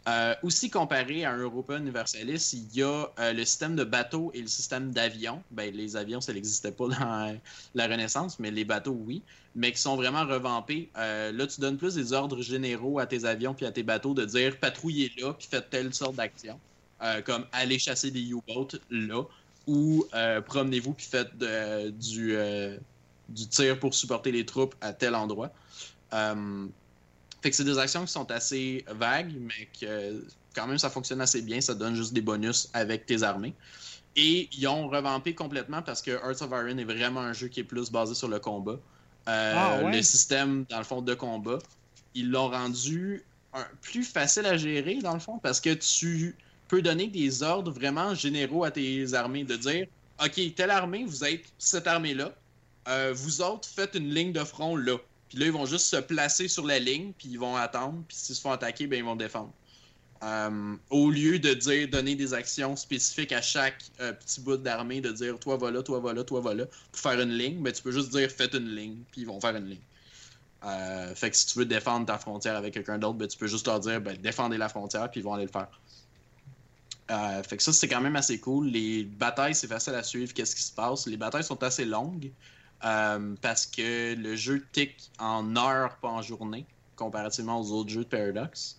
Euh, aussi comparé à un Europa Universalis, il y a euh, le système de bateaux et le système d'avions. Ben, les avions, ça n'existait pas dans la Renaissance, mais les bateaux, oui. Mais qui sont vraiment revampés. Euh, là, tu donnes plus des ordres généraux à tes avions puis à tes bateaux de dire patrouillez là puis faites telle sorte d'action. Comme aller chasser des U-boats là ou promenez-vous puis faites du tir pour supporter les troupes à tel endroit. Fait que c'est des actions qui sont assez vagues, mais que quand même ça fonctionne assez bien. Ça donne juste des bonus avec tes armées. Et ils ont revampé complètement parce que Hearts of Iron est vraiment un jeu qui est plus basé sur le combat. Euh, Ah ouais? Le système, dans le fond, de combat, ils l'ont rendu un- plus facile à gérer, dans le fond, parce que tu peux donner des ordres vraiment généraux à tes armées, de dire, OK, telle armée, vous êtes cette armée-là, Euh, vous autres, faites une ligne de front là. Là, ils vont juste se placer sur la ligne, puis ils vont attendre, puis s'ils se font attaquer, ben ils vont défendre. Euh, au lieu de dire donner des actions spécifiques à chaque euh, petit bout d'armée, de dire toi va là, toi va là, toi va là, pour faire une ligne, ben tu peux juste dire faites une ligne, puis ils vont faire une ligne. Euh, fait que si tu veux défendre ta frontière avec quelqu'un d'autre, ben tu peux juste leur dire ben, défendez la frontière, puis ils vont aller le faire. Fait que ça, c'est quand même assez cool. Les batailles, c'est facile à suivre, qu'est-ce qui se passe. Les batailles sont assez longues euh, parce que le jeu tic en heures, pas en journée, comparativement aux autres jeux de Paradox.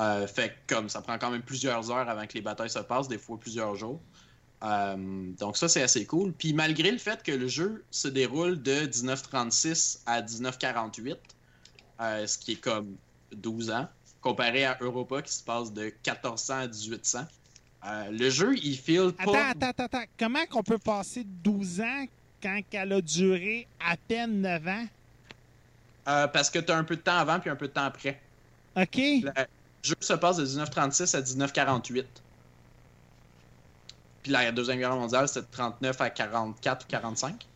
Euh, fait comme ça prend quand même plusieurs heures avant que les batailles se passent, des fois plusieurs jours. Euh, donc ça, c'est assez cool. Puis malgré le fait que le jeu se déroule de 1936 à 1948, euh, ce qui est comme 12 ans, comparé à Europa qui se passe de 1400 à 1800, euh, le jeu, il file pas... Attends, attends, attends, attends. Comment qu'on peut passer 12 ans quand elle a duré à peine 9 ans? Euh, parce que tu as un peu de temps avant puis un peu de temps après. OK. Le jeu se passe de 1936 à 1948. Puis la Deuxième Guerre mondiale, c'était de 39 à 44 ou 45.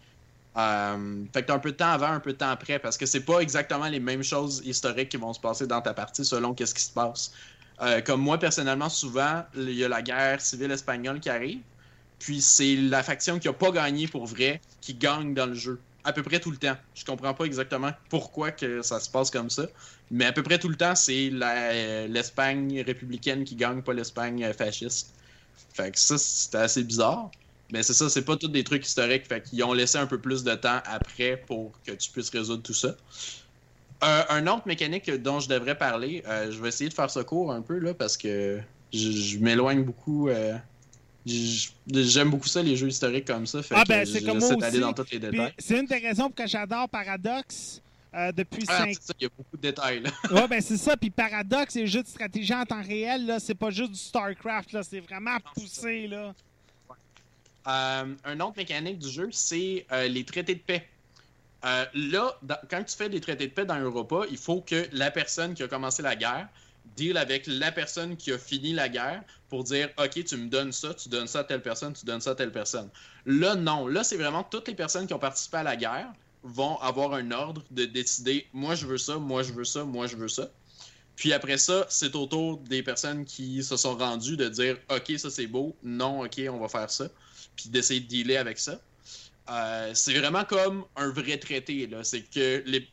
Euh, fait que t'as un peu de temps avant, un peu de temps après, parce que c'est pas exactement les mêmes choses historiques qui vont se passer dans ta partie selon qu'est-ce qui se passe. Euh, comme moi, personnellement, souvent, il y a la guerre civile espagnole qui arrive, puis c'est la faction qui a pas gagné pour vrai qui gagne dans le jeu. À peu près tout le temps. Je comprends pas exactement pourquoi que ça se passe comme ça, mais à peu près tout le temps, c'est euh, l'Espagne républicaine qui gagne, pas l'Espagne euh, fasciste. Fait que ça, c'était assez bizarre. Mais c'est ça, c'est pas tous des trucs historiques. Fait qu'ils ont laissé un peu plus de temps après pour que tu puisses résoudre tout ça. Euh, un autre mécanique dont je devrais parler, euh, je vais essayer de faire ça court un peu là parce que je, m'éloigne beaucoup euh, j'aime beaucoup ça, les jeux historiques comme ça. Fait Ah, ben, c'est comme moi j'essaie d'aller aussi. dans tous les détails. c'est une des raisons pour que j'adore Paradox euh, depuis Ah, 5 c'est ça, il y a beaucoup de détails. Ouais, ben c'est ça. Puis Paradox, les jeux de stratégie en temps réel, là, c'est pas juste du StarCraft, là, c'est vraiment poussé, là. Euh, un autre mécanique du jeu, c'est euh, les traités de paix. Euh, là, dans- quand tu fais des traités de paix dans Europa, il faut que la personne qui a commencé la guerre deal avec la personne qui a fini la guerre pour dire OK, tu me donnes ça, tu donnes ça à telle personne, tu donnes ça à telle personne. Là, non. Là, c'est vraiment toutes les personnes qui ont participé à la guerre vont avoir un ordre de décider moi je veux ça, moi je veux ça, moi je veux ça. Puis après ça, c'est au tour des personnes qui se sont rendues de dire OK, ça c'est beau, non, OK, on va faire ça puis d'essayer de dealer avec ça. Euh, c'est vraiment comme un vrai traité. là. C'est que les,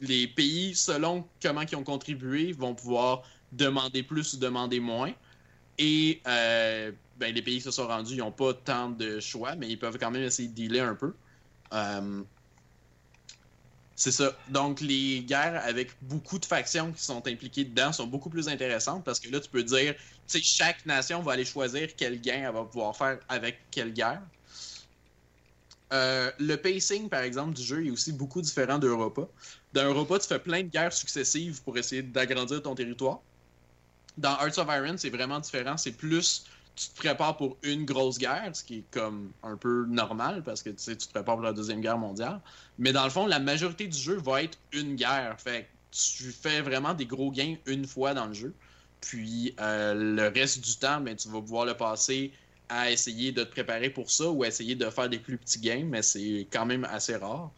les pays, selon comment ils ont contribué, vont pouvoir demander plus ou demander moins. Et euh, ben, les pays qui se sont rendus, ils n'ont pas tant de choix, mais ils peuvent quand même essayer de dealer un peu. Euh, c'est ça. Donc, les guerres avec beaucoup de factions qui sont impliquées dedans sont beaucoup plus intéressantes parce que là, tu peux dire, tu sais, chaque nation va aller choisir quel gain elle va pouvoir faire avec quelle guerre. Euh, le pacing, par exemple, du jeu est aussi beaucoup différent d'Europa. Dans Europa, tu fais plein de guerres successives pour essayer d'agrandir ton territoire. Dans Hearts of Iron, c'est vraiment différent. C'est plus, tu te prépares pour une grosse guerre, ce qui est comme un peu normal parce que tu sais, tu te prépares pour la Deuxième Guerre mondiale. Mais dans le fond, la majorité du jeu va être une guerre. Fait que tu fais vraiment des gros gains une fois dans le jeu. Puis euh, le reste du temps, ben, tu vas pouvoir le passer à essayer de te préparer pour ça ou à essayer de faire des plus petits games, mais c'est quand même assez rare.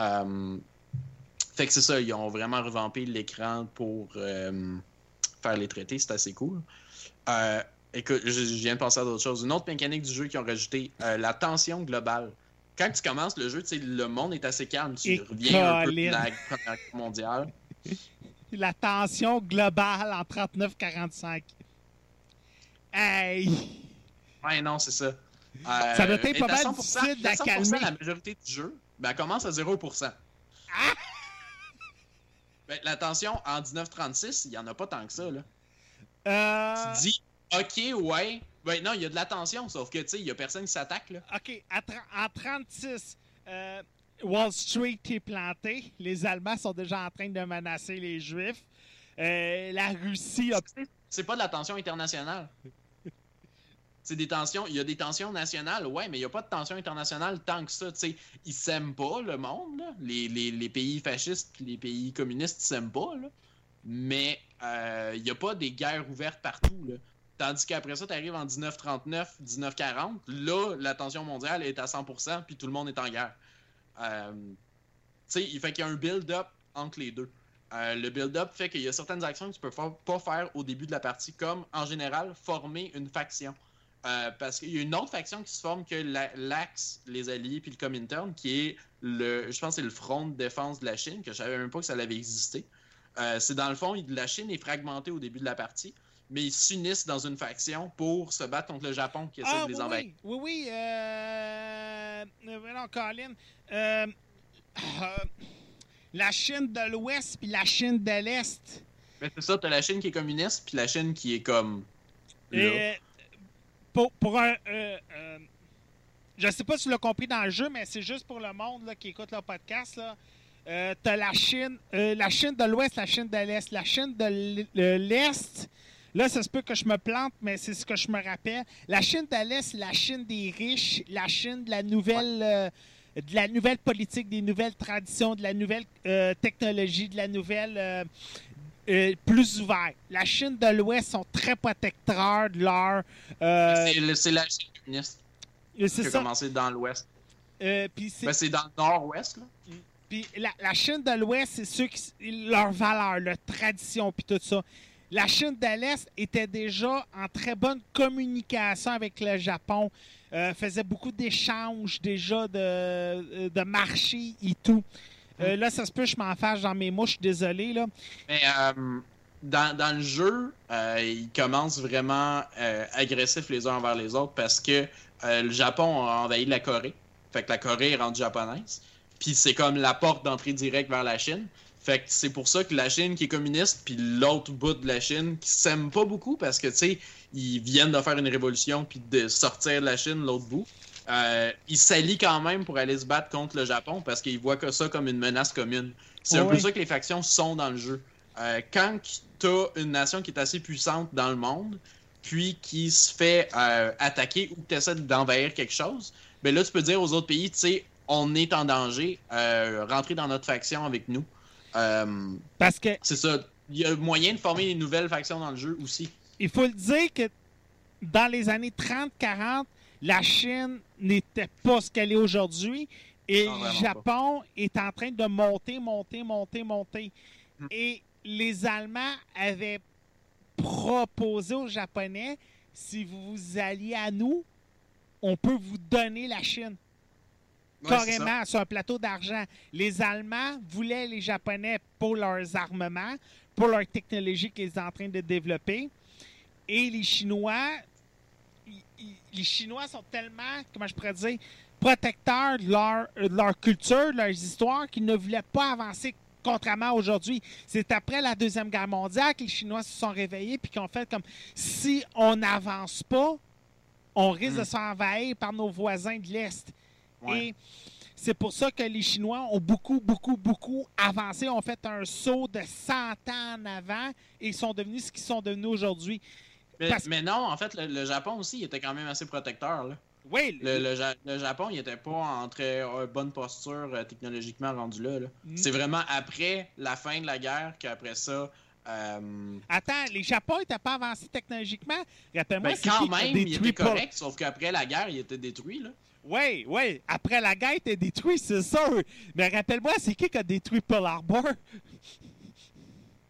Euh, fait que c'est ça, ils ont vraiment revampé l'écran pour euh, faire les traités, c'est assez cool. Euh, écoute, je, je viens de penser à d'autres choses. Une autre mécanique du jeu qu'ils ont rajouté, euh, la tension globale. Quand tu commences le jeu, tu sais, le monde est assez calme. Tu Et reviens un peu de la Première Guerre mondiale. La tension globale en 39-45. Hey! Ouais, non, c'est ça. Euh, Ça doit être pas mal 100%, difficile de la 100% calmer. la majorité du jeu, ben, elle commence à 0%. Ah! Ben, la tension, en 1936, il n'y en a pas tant que ça. Là. Euh, Tu dis, OK, ouais. Ben non, il y a de la tension, sauf que, tu sais, il n'y a personne qui s'attaque. là. OK, en 36, euh, Wall Street est planté. Les Allemands sont déjà en train de menacer les Juifs. Euh, la Russie a... C'est pas de la tension internationale. C'est des tensions, il y a des tensions nationales, ouais, mais il n'y a pas de tension internationale tant que ça. Tu sais, ils s'aiment pas, le monde, là. Les, les- les pays fascistes les pays communistes s'aiment pas, là. Mais euh, il n'y a pas des guerres ouvertes partout, là. Tandis qu'après ça, tu arrives en 1939, 1940, là, la tension mondiale est à 100%, puis tout le monde est en guerre. Euh, il fait qu'il y a un build-up entre les deux. Euh, le build-up fait qu'il y a certaines actions que tu peux pas faire au début de la partie, comme en général former une faction. Euh, parce qu'il y a une autre faction qui se forme que la- l'Axe, les Alliés, puis le Comintern, qui est le, je pense, c'est le front de défense de la Chine, que je savais même pas que ça avait existé. Euh, c'est dans le fond, la Chine est fragmentée au début de la partie, mais ils s'unissent dans une faction pour se battre contre le Japon qui essaie Ah, de les oui, envahir. oui, oui, oui. Euh... Non, Colin. Euh, euh, La Chine de l'Ouest puis la Chine de l'Est. Mais c'est ça, t'as la Chine qui est communiste, puis la Chine qui est comme. là. Et, pour, pour un. euh, euh, je sais pas si tu l'as compris dans le jeu, mais c'est juste pour le monde là, qui écoute le podcast. Là. Euh, T'as la Chine, la Chine de l'Ouest, la Chine de l'Est. La Chine de l'Est, là, ça se peut que je me plante, mais c'est ce que je me rappelle. La Chine de l'Est, la Chine des riches, la Chine de la nouvelle. de la nouvelle politique, des nouvelles traditions, de la nouvelle euh, technologie, de la nouvelle euh, euh, plus ouvert. La Chine de l'Ouest sont très protecteurs de leur. euh, C'est la Chine communiste qui c'est a ça. commencé dans l'Ouest. Euh, c'est- Ben, c'est dans le nord-ouest, là. puis la, la Chine de l'Ouest, c'est ceux qui leurs valeurs, leurs traditions, puis tout ça. La Chine de l'Est était déjà en très bonne communication avec le Japon, euh, faisait beaucoup d'échanges déjà de, euh, de marché et tout. Euh, là, ça se peut, je m'en fâche dans mes suis désolé. Là. Mais euh, dans, dans le jeu, euh, ils commencent vraiment euh, agressifs les uns envers les autres parce que le Japon a envahi la Corée. Fait que la Corée est rendue japonaise. Puis c'est comme la porte d'entrée directe vers la Chine. Fait que c'est pour ça que la Chine qui est communiste, puis l'autre bout de la Chine qui s'aime pas beaucoup parce que, tu sais, ils viennent de faire une révolution puis de sortir de la Chine, l'autre bout. Euh, ils s'allient quand même pour aller se battre contre le Japon parce qu'ils voient que ça comme une menace commune. C'est un peu ça que les factions sont dans le jeu. Euh, quand t'as une nation qui est assez puissante dans le monde, puis qui se fait euh, attaquer ou que tu essaies d'envahir quelque chose, ben là, tu peux dire aux autres pays, tu sais, on est en danger, euh, rentrez dans notre faction avec nous. Parce que c'est ça. Il y a moyen de former une nouvelle faction dans le jeu aussi. il faut le dire que dans les années 30-40, la Chine n'était pas ce qu'elle est aujourd'hui. Et Non, le Japon est en train de monter, monter, monter, monter. Hmm. Et les Allemands avaient proposé aux Japonais, si vous vous alliez à nous, on peut vous donner la Chine. Ouais, carrément sur un plateau d'argent. Les Allemands voulaient les Japonais pour leurs armements, pour leur technologie qu'ils sont en train de développer. Et les Chinois, les Chinois sont tellement, comment je pourrais dire, protecteurs de leur, de leur culture, de leurs histoires, qu'ils ne voulaient pas avancer contrairement à aujourd'hui. C'est après la Deuxième Guerre mondiale que les Chinois se sont réveillés puis qu'ils ont fait comme si on n'avance pas, on risque Mm. de se faire envahir par nos voisins de l'Est. Ouais. Et c'est pour ça que les Chinois ont beaucoup, beaucoup, beaucoup avancé, ont fait un saut de 100 ans en avant et ils sont devenus ce qu'ils sont devenus aujourd'hui. Mais, Parce- mais non, en fait, le, le Japon aussi, il était quand même assez protecteur. Là. Oui, Le, le Ja- le Japon, il était pas en très euh, bonne posture euh, technologiquement rendu là. là. Mm. C'est vraiment après la fin de la guerre qu'après ça. euh, attends, les Japon n'étaient pas avancés technologiquement? Rappelle-moi, ben, quand même, il était correct, sauf qu'après la guerre, il était détruit. Là. Oui, oui. Après la guerre, il était détruit, c'est sûr. Mais rappelle-moi, c'est qui qui a détruit Pearl Harbor?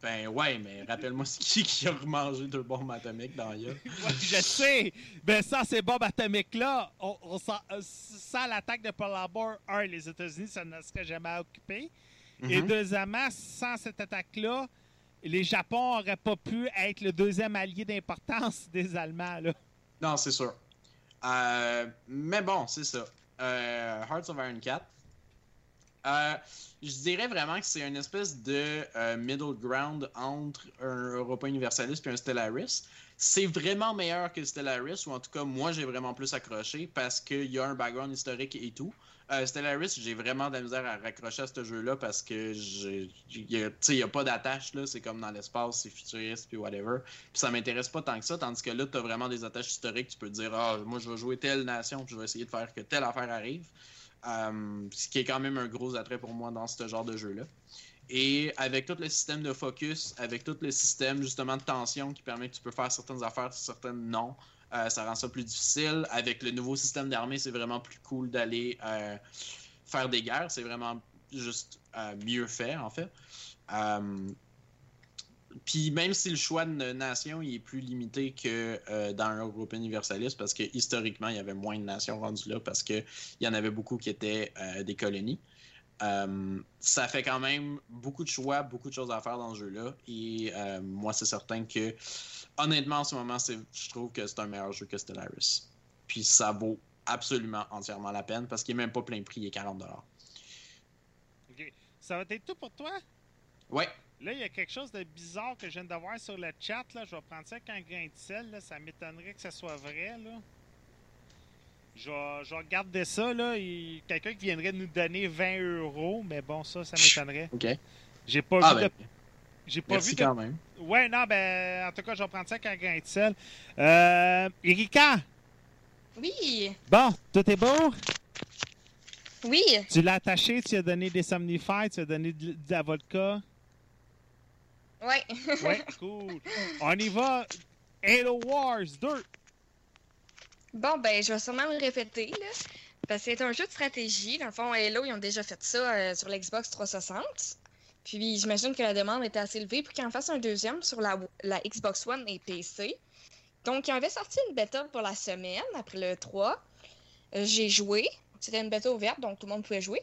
Ben ouais, mais rappelle-moi, c'est qui qui a remangé deux bombes atomiques dans? Ouais, je sais. Ben ça, ces bombes atomiques-là, on, on s'en- euh, sans l'attaque de Pearl Harbor, un, les États-Unis, ça ne serait jamais occupé. Et Mhm. deuxièmement, sans cette attaque-là, les Japon n'auraient pas pu être le deuxième allié d'importance des Allemands. Là. Non, c'est sûr. Euh, mais bon, c'est ça. Euh, Hearts of Iron 4. Euh, je dirais vraiment que c'est une espèce de euh, middle ground entre un Europa Universalis et un Stellaris. C'est vraiment meilleur que Stellaris, ou en tout cas, moi, j'ai vraiment plus accroché parce qu'il y a un background historique et tout. Euh, Stellaris, j'ai vraiment de la misère à raccrocher à ce jeu-là parce que il n'y a pas d'attache. C'est comme dans l'espace, c'est futuriste, puis whatever. Puis ça m'intéresse pas tant que ça, tandis que là, tu as vraiment des attaches historiques. Tu peux te dire, ah, moi, je vais jouer telle nation, puis je vais essayer de faire que telle affaire arrive. Euh, ce qui est quand même un gros attrait pour moi dans ce genre de jeu-là. Et avec tout le système de focus, avec tout le système justement de tension qui permet que tu peux faire certaines affaires, certaines non, euh, ça rend ça plus difficile. Avec le nouveau système d'armée, c'est vraiment plus cool d'aller euh, faire des guerres. C'est vraiment juste mieux fait, en fait. Puis même si le choix de nation il est plus limité que euh, dans un Europa Universalis, parce que historiquement, il y avait moins de nations rendues là, parce qu'il y en avait beaucoup qui étaient euh, des colonies. Euh, ça fait quand même beaucoup de choix, beaucoup de choses à faire dans ce jeu-là. Et moi, c'est certain que, honnêtement, en ce moment, je trouve que c'est un meilleur jeu que Stellaris. Puis ça vaut absolument entièrement la peine parce qu'il n'est même pas plein prix, il est 40$. OK. Ça va être tout pour toi? Ouais, Là, il y a quelque chose de bizarre que je viens de voir sur le chat. Là. Je vais prendre ça avec un grain de sel. Là. Ça m'étonnerait que ce soit vrai. Là. Je, vais, je vais regarder ça. Là. Il- Quelqu'un qui viendrait nous donner 20 euros. Mais bon, ça, ça m'étonnerait. ok. J'ai pas Ah vu ben, de. J'ai pas merci vu de. quand même. Ouais, non, ben, en tout cas, je vais prendre ça avec un grain de sel. Euh, Erika, Oui, bon, tout est beau? oui. Tu l'as attaché, tu lui as donné des somnifères, tu lui as donné de, de la vodka? Ouais. Ouais, cool. On y va. Halo Wars 2. Bon, ben, je vais sûrement le répéter, là. Parce que c'est un jeu de stratégie. Dans le fond, Halo, ils ont déjà fait ça euh, sur l'Xbox 360. Puis, j'imagine que la demande était assez élevée pour qu'ils en fassent un deuxième sur la, la Xbox One et PC. Donc, ils avaient sorti une bêta pour la semaine, après le 3. Euh, J'ai joué. C'était une bêta ouverte, donc tout le monde pouvait jouer.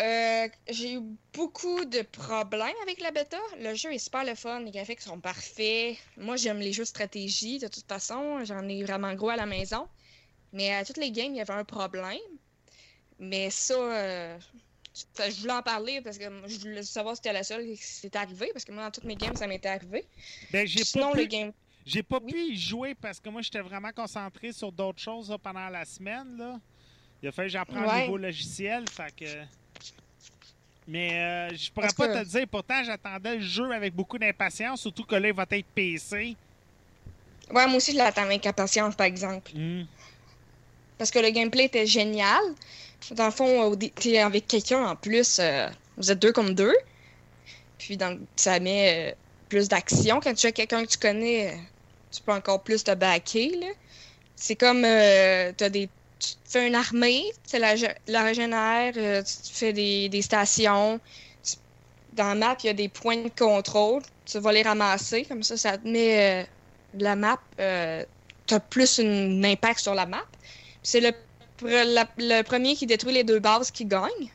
Euh, J'ai eu beaucoup de problèmes avec la bêta. Le jeu est super le fun, les graphiques sont parfaits. Moi, j'aime les jeux de stratégie, de toute façon. J'en ai vraiment gros à la maison. Mais à toutes les games, il y avait un problème. Mais ça, euh, ça, je voulais en parler parce que je voulais savoir si c'était la seule qui s'était arrivé. Parce que moi, dans toutes mes games, ça m'était arrivé. Ben, j'ai Sinon, pas le pu, game. j'ai pas Oui. pu y jouer parce que moi, j'étais vraiment concentré sur d'autres choses là, pendant la semaine. Là. Il a fallu que j'apprenne un Ouais. nouveau logiciel. Fait que... Mais euh, je pourrais Parce pas que- te dire. Pourtant, j'attendais le jeu avec beaucoup d'impatience. Surtout que là, il va être PC. Ouais, moi aussi, je l'attends avec impatience, par exemple. Hmm. Parce que le gameplay était génial. Dans le fond, t'es avec quelqu'un en plus. euh, vous êtes deux comme deux. Puis dans, ça met euh, plus d'action. Quand tu as quelqu'un que tu connais, euh, tu peux encore plus te backer. C'est comme euh, t'as des, tu te fais une armée, tu la, la régénère, euh, tu te fais des, des stations. Tu- dans la map, il y a des points de contrôle. Tu vas les ramasser. Comme ça, ça te met euh, la map. Euh, t'as plus un impact sur la map. C'est le, la- le premier qui détruit les deux bases qui gagne.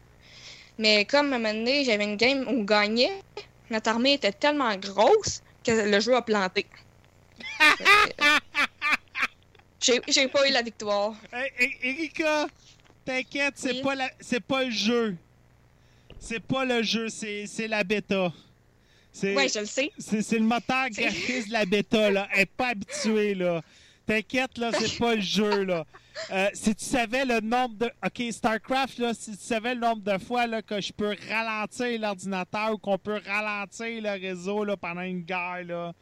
Mais comme à un moment donné, j'avais une game où on gagnait, notre armée était tellement grosse que le jeu a planté. J'ai pas eu la victoire. Hey, hey, Erika, t'inquiète, c'est Oui. pas la, c'est pas le jeu. C'est pas le jeu, c'est, la bêta. Ouais, je le sais. c'est, le moteur graphiste de la bêta, là. Elle est pas habituée, là. T'inquiète, là, c'est pas le jeu, là. Euh, si tu savais le nombre de... OK, StarCraft, là, si tu savais le nombre de fois là, que je peux ralentir l'ordinateur ou qu'on peut ralentir le réseau là, pendant une guerre, là.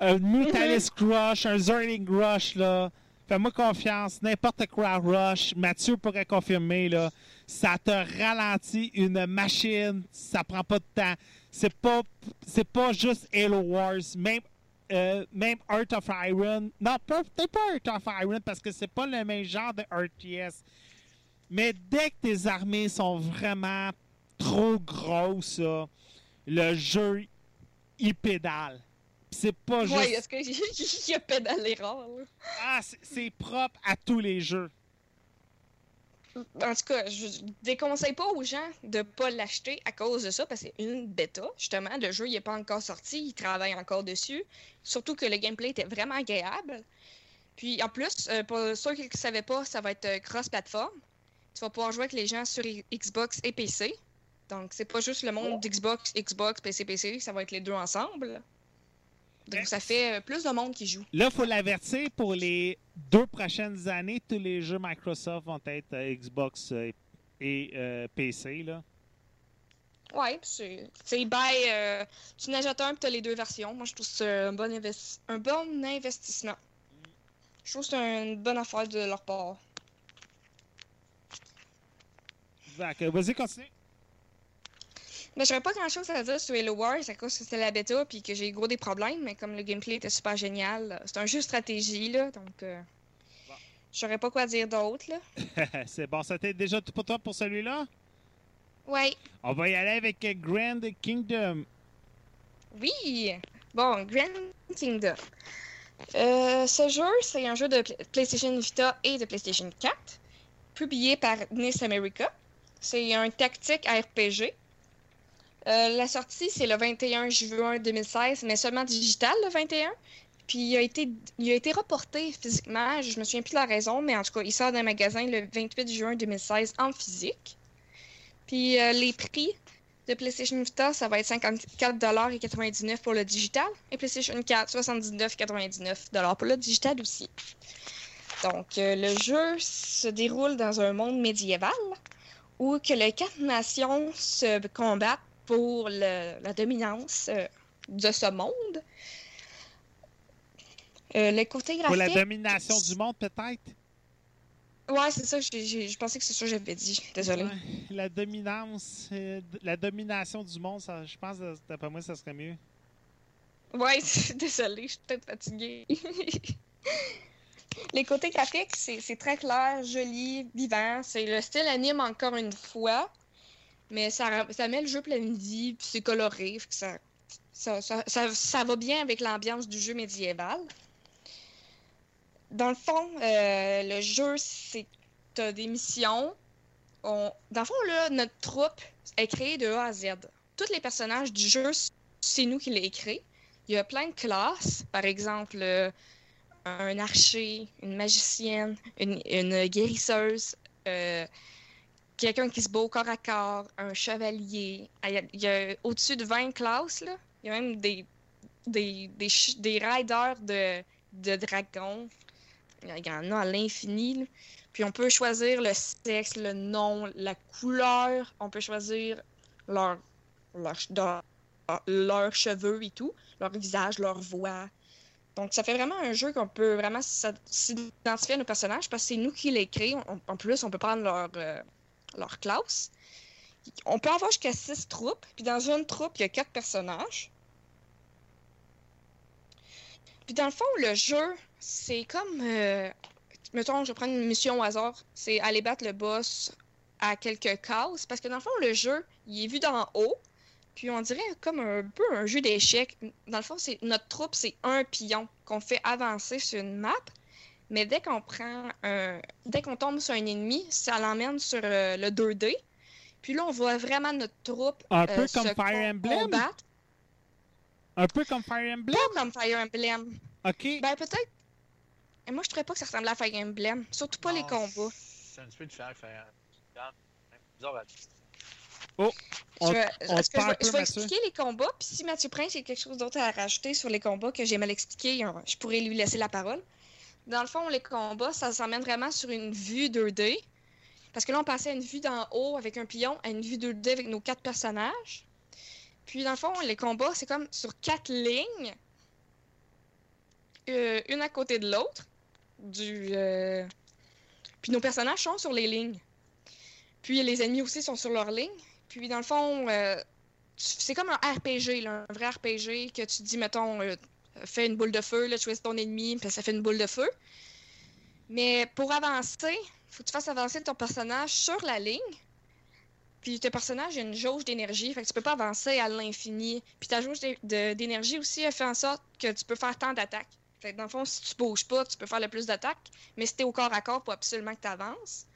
Un Mutalis Rush, un Zerling Rush, là. Fais-moi confiance, n'importe quoi Rush, Mathieu pourrait confirmer, là. Ça te ralentit une machine, ça prend pas de temps. C'est pas, c'est pas juste Halo Wars, même, euh, même Heart of Iron. Non, peut-être pas Heart of Iron parce que c'est pas le même genre de RTS. Mais dès que tes armées sont vraiment trop grosses, là, le jeu, il pédale. C'est pas juste. Ouais, est-ce qu'il y a pédalé rare, là? Ah, c'est- propre à tous les jeux. En tout cas, je déconseille pas aux gens de pas l'acheter à cause de ça, parce que c'est une bêta, justement. Le jeu, il est pas encore sorti, ils travaillent encore dessus. Surtout que le gameplay était vraiment agréable. Puis en plus, euh, pour ceux qui ne savaient pas, ça va être euh, cross-platform. Tu vas pouvoir jouer avec les gens sur Xbox et PC. Donc, c'est pas juste le monde d'Xbox, Xbox, PC, PC, ça va être les deux ensemble. Donc, ça fait euh, plus de monde qui joue. Là, il faut l'avertir, pour les deux prochaines années, tous les jeux Microsoft vont être euh, Xbox euh, et euh, PC. Là. Ouais, puis c'est. Euh, tu n'achètes un, puis t'as les deux versions. Moi, je trouve que c'est un bon, investi- un bon investissement. Je trouve que c'est une bonne affaire de leur part. Vas-y, continue. Mais j'aurais pas grand chose à dire sur Halo Wars à cause que c'était la bêta puis que j'ai eu gros des problèmes, mais comme le gameplay était super génial, c'est un jeu de stratégie, là, donc. euh, Bon. J'aurais pas quoi dire d'autre, là. c'est bon, c'était déjà tout pour toi pour celui-là? Ouais. On va y aller avec Grand Kingdom. Oui! Bon, Grand Kingdom. Euh, ce jeu, c'est un jeu de Pla- PlayStation Vita et de PlayStation 4, publié par NIS America. C'est un tactique RPG. Euh, la sortie, c'est le 21 juin 2016, mais seulement digital le 21. Puis il a été, il a été reporté physiquement, je me souviens plus de la raison, mais en tout cas, il sort d'un magasin le 28 juin 2016 en physique. Puis euh, les prix de PlayStation Vita, ça va être 54,99$ pour le digital. Et PlayStation 4, 79,99$ pour le digital aussi. Donc, euh, le jeu se déroule dans un monde médiéval où que les quatre nations se combattent pour le- la dominance euh, de ce monde. Euh, le côté Pour la graphique... domination du monde, peut-être? Ouais, c'est ça, je pensais que c'est ça que j'avais dit. Désolé. Ouais, la dominance, euh, la domination du monde, ça, je pense, d'après moi, ça serait mieux. Ouais, désolée, je suis peut-être fatiguée. Les côtés graphiques, c'est c'est très clair, joli, vivant. C'est le style anime encore une fois, mais ça, met le jeu plein vie, puis c'est coloré, ça, va bien avec l'ambiance du jeu médiéval. Dans le fond, euh, le jeu, c'est t'as des missions. On... Dans le fond, là, notre troupe est créée de A à Z. Tous les personnages du jeu, c'est nous qui les créés. Il y a plein de classes, par exemple euh, un archer, une magicienne, une, une guérisseuse, euh, quelqu'un qui se bat au corps à corps, un chevalier. Ah, Il y a, au-dessus de 20 classes, là. Il y a même des, des, des, riders de, de dragons. Il y en a à l'infini. Puis on peut choisir le sexe, le nom, la couleur. On peut choisir leur, leur, leur- leurs cheveux et tout, leur visage, leur voix. Donc ça fait vraiment un jeu qu'on peut vraiment s'identifier à nos personnages parce que c'est nous qui les créons. En- En plus, on peut prendre leur, euh, leur classe. On peut avoir jusqu'à six troupes. Puis dans une troupe, il y a quatre personnages. Puis dans le fond, le jeu, c'est comme. euh, mettons, je prendre une mission au hasard. C'est aller battre le boss à quelques cases. Parce que dans le fond, le jeu, il est vu d'en haut. Puis on dirait comme un peu un jeu d'échecs. Dans le fond, c'est notre troupe, c'est un pion qu'on fait avancer sur une map. Mais dès qu'on prend un... dès qu'on tombe sur un ennemi, ça l'emmène sur euh, le 2D. Puis là, on voit vraiment notre troupe Un euh, peu se comme Fire com- Emblem? combattre. Un peu comme Fire Emblem? Pas comme Fire Emblem. Ok. Ben peut-être. Et moi, je trouvais pas que ça ressemblait à Fire Emblem. Surtout pas les combats. C'est un petit peu différent. Fire Emblem. Bizarre à- On- Je vais- on que je je vais expliquer les combats, puis si Mathieu Prince a quelque chose d'autre à rajouter sur les combats que j'ai mal expliqué, je pourrais lui laisser la parole. Dans le fond, les combats, ça s'emmène vraiment sur une vue 2D. Parce que là, on passait à une vue d'en haut avec un pion, à une vue 2D avec nos quatre personnages. Puis dans le fond, les combats, c'est comme sur quatre lignes, euh, une à côté de l'autre. Du, euh, Puis nos personnages sont sur les lignes. Puis les ennemis aussi sont sur leurs lignes. Puis dans le fond, euh, c'est comme un RPG, un vrai RPG que tu dis, mettons, fais une boule de feu, là, choisis ton ennemi, puis ça fait une boule de feu. Mais pour avancer, faut que tu fasses avancer ton personnage sur la ligne. Puis ton personnage a une jauge d'énergie, fait que tu peux pas avancer à l'infini. Puis ta jauge d'énergie aussi elle fait en sorte que tu peux faire tant d'attaques. Fait dans le fond, si tu bouges pas, tu peux faire le plus d'attaques. Mais si t'es au corps à corps, faut absolument que tu avances.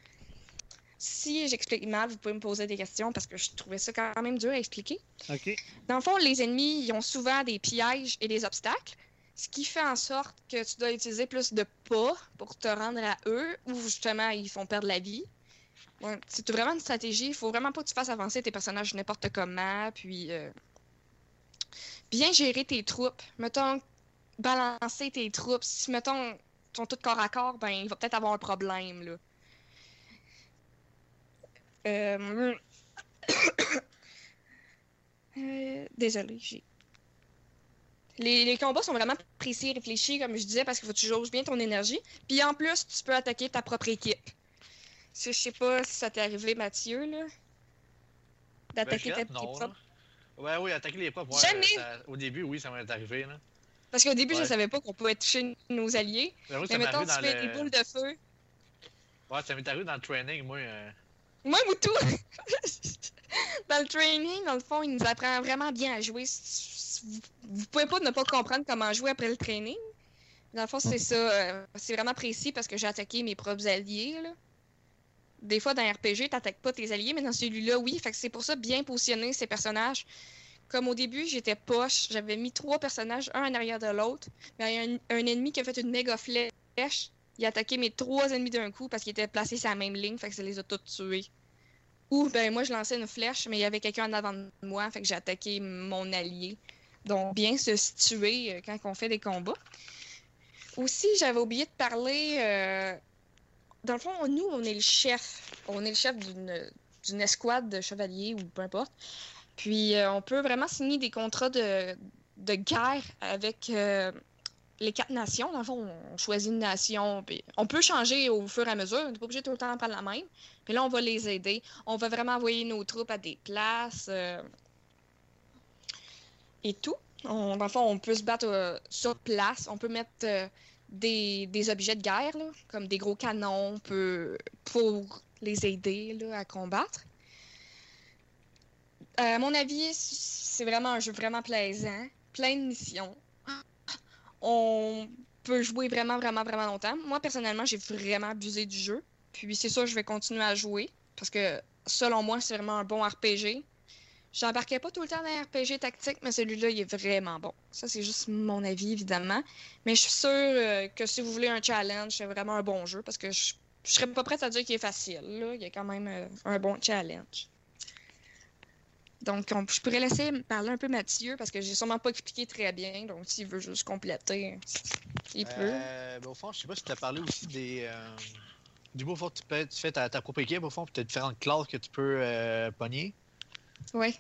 Si j'explique mal, vous pouvez me poser des questions parce que je trouvais ça quand même dur à expliquer. Ok. Dans le fond, les ennemis, ils ont souvent des pièges et des obstacles, ce qui fait en sorte que tu dois utiliser plus de pas pour te rendre à eux, ou justement, ils font perdre la vie. Ouais, c'est vraiment une stratégie. Il faut vraiment pas que tu fasses avancer tes personnages n'importe comment, puis euh, bien gérer tes troupes. Mettons, balancer tes troupes. Si, mettons, ils sont tous corps à corps, ben, il va peut-être avoir un problème, là. Euh... Euh, Désolée, j'ai. Les, les combats sont vraiment précis et réfléchis, comme je disais, parce qu'il faut que tu jauges bien ton énergie. Puis en plus, tu peux attaquer ta propre équipe. Je sais pas si ça t'est arrivé, Mathieu, là. D'attaquer Ben, ta je non, propre. Ouais, oui, attaquer les propres. Ouais, Jamais! ça- au début, oui, ça m'est arrivé. Là. Parce qu'au début, je Ouais. savais pas qu'on pouvait toucher nos alliés. Mais mettons, tu fais le... des boules de feu. Ouais, ça m'est arrivé dans le training, moi. euh, Moi, Moutou! dans le training, dans le fond, il nous apprend vraiment bien à jouer. Vous, pouvez pas ne pas comprendre comment jouer après le training. Dans le fond, c'est ça. euh, c'est vraiment précis parce que j'ai attaqué mes propres alliés. Là. Des fois, dans RPG, t'attaques pas tes alliés, mais dans celui-là, oui. Fait que c'est pour ça bien positionner ces personnages. Comme au début, j'étais poche. J'avais mis trois personnages, un en arrière de l'autre. Mais il y a un, un ennemi qui a fait une méga flèche. Il a attaqué mes trois ennemis d'un coup parce qu'ils étaient placés sur la même ligne. Fait que ça les a tous tués. Ou, ben, moi, je lançais une flèche, mais il y avait quelqu'un en avant de moi. Fait que j'ai attaqué mon allié. Donc, bien se situer euh, quand on fait des combats. Aussi, j'avais oublié de parler. euh, Dans le fond, nous, on est le chef. On est le chef d'une escouade de chevaliers ou peu importe. Puis, euh, on peut vraiment signer des contrats de, de guerre avec les quatre nations. Dans le fond, on choisit une nation. On peut changer au fur et à mesure. On n'est pas obligé tout le temps de prendre la même. Puis là, on va les aider. On va vraiment envoyer nos troupes à des places. euh, et tout. On- dans le fond, on peut se battre euh, sur place. On peut mettre euh, des, objets de guerre, comme des gros canons, pour les aider à combattre. À mon avis, c'est vraiment un jeu vraiment plaisant, plein de missions. On peut jouer vraiment, vraiment, vraiment longtemps. Moi, personnellement, j'ai vraiment abusé du jeu. Puis c'est ça, je vais continuer à jouer. Parce que, selon moi, c'est vraiment un bon RPG. J'embarquais pas tout le temps dans les RPG tactique, mais celui-là, il est vraiment bon. Ça, c'est juste mon avis, évidemment. Mais je suis sûre euh, que si vous voulez un challenge, c'est vraiment un bon jeu parce que je serais pas prête à dire qu'il est facile. Là. Il y a quand même euh, un bon challenge. Donc, on- je pourrais laisser parler un peu Mathieu parce que j'ai sûrement pas expliqué très bien. Donc, s'il veut juste compléter, il peut. Euh, ben, au fond, je sais pas si tu as parlé aussi des. Euh, du beau fond, tu, peux- tu fais ta, ta propre équipe, au fond, as différentes classes que tu peux euh, pogner. Oui.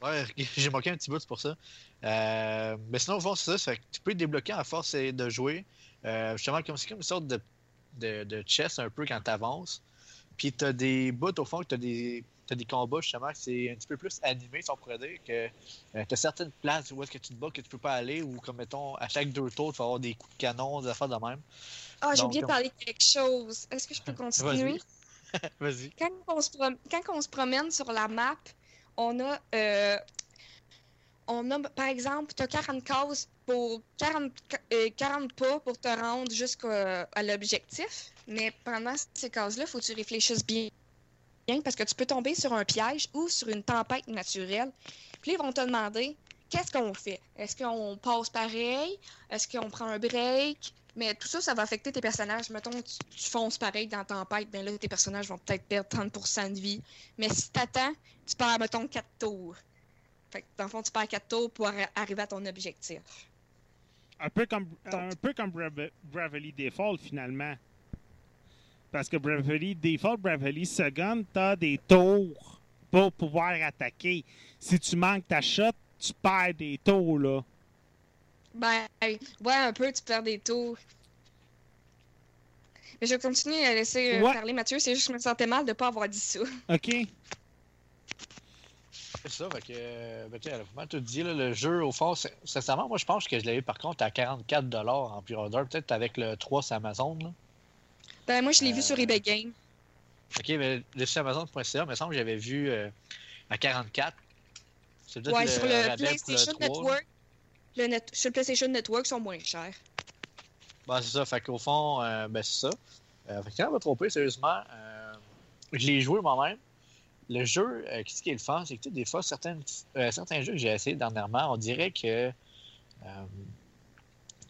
Ouais, j'ai manqué un petit bout, pour ça. Euh, mais sinon, au fond, c'est ça. ça fait que tu peux débloquer à force de jouer. Justement, comme c'est comme une sorte de, de, de chess un peu quand tu avances. Puis tu as des bouts, au fond, que tu as des, t'as des combats, justement, c'est un petit peu plus animé, si on pourrait dire. que tu as certaines places où est-ce que tu te bats que tu peux pas aller, ou comme, mettons, à chaque deux tours, tu vas avoir des coups de canon, des affaires de même. Ah, j'ai oublié de comme- parler de quelque chose. Est-ce que je peux continuer? Vas-y. quand on, se prom- quand on se promène sur la map, on a, euh, on a par exemple, tu as 40 cases pour 40, ca- euh, 40 pas pour te rendre jusqu'à l'objectif. Mais pendant ces cases-là, il faut que tu réfléchisses bien. Parce que tu peux tomber sur un piège ou sur une tempête naturelle. Puis ils vont te demander qu'est-ce qu'on fait? Est-ce qu'on passe pareil? Est-ce qu'on prend un break? Mais tout ça, ça va affecter tes personnages. Mettons, tu, tu fonces pareil dans Tempête, ben là, tes personnages vont peut-être perdre 30% de vie. Mais si t'attends, tu perds, mettons, 4 tours. Fait que, dans le fond, tu perds 4 tours pour arri- arriver à ton objectif. Un peu comme, un peu comme Brave- Bravely Default, finalement. Parce que Bravely Default, Bravely Second, t'as des tours pour pouvoir attaquer. Si tu manques ta shot, tu perds des tours, là. Ben, ouais, un peu, tu perds des tours. Mais je vais continuer à laisser euh, Ouais. parler Mathieu. C'est juste que je me sentais mal de pas avoir dit ça. OK? C'est ça, fait que, euh, ben, tu sais, elle a vraiment tout dit, là, le jeu, au fond, c'est- sincèrement, moi, je pense que je l'ai eu, par contre, à 44$ en pre-order, peut-être avec le 3 sur Amazon, là. Ben, moi, je l'ai vu Euh, sur eBay Game. Ok, mais le site Amazon.ca, il me semble que j'avais vu euh, à 44. C'est Ouais, sur le PlayStation 3, là. Network. Le net, sur le PlayStation Network, ils sont moins chers. Ben, c'est ça, fait qu'au fond, euh, ben, c'est ça. Euh, fait que quand on va tromper, sérieusement, je l'ai joué moi-même. Le jeu, qu'est-ce qui est le fun, c'est que des fois, certaines, certains jeux que j'ai essayé dernièrement, on dirait que.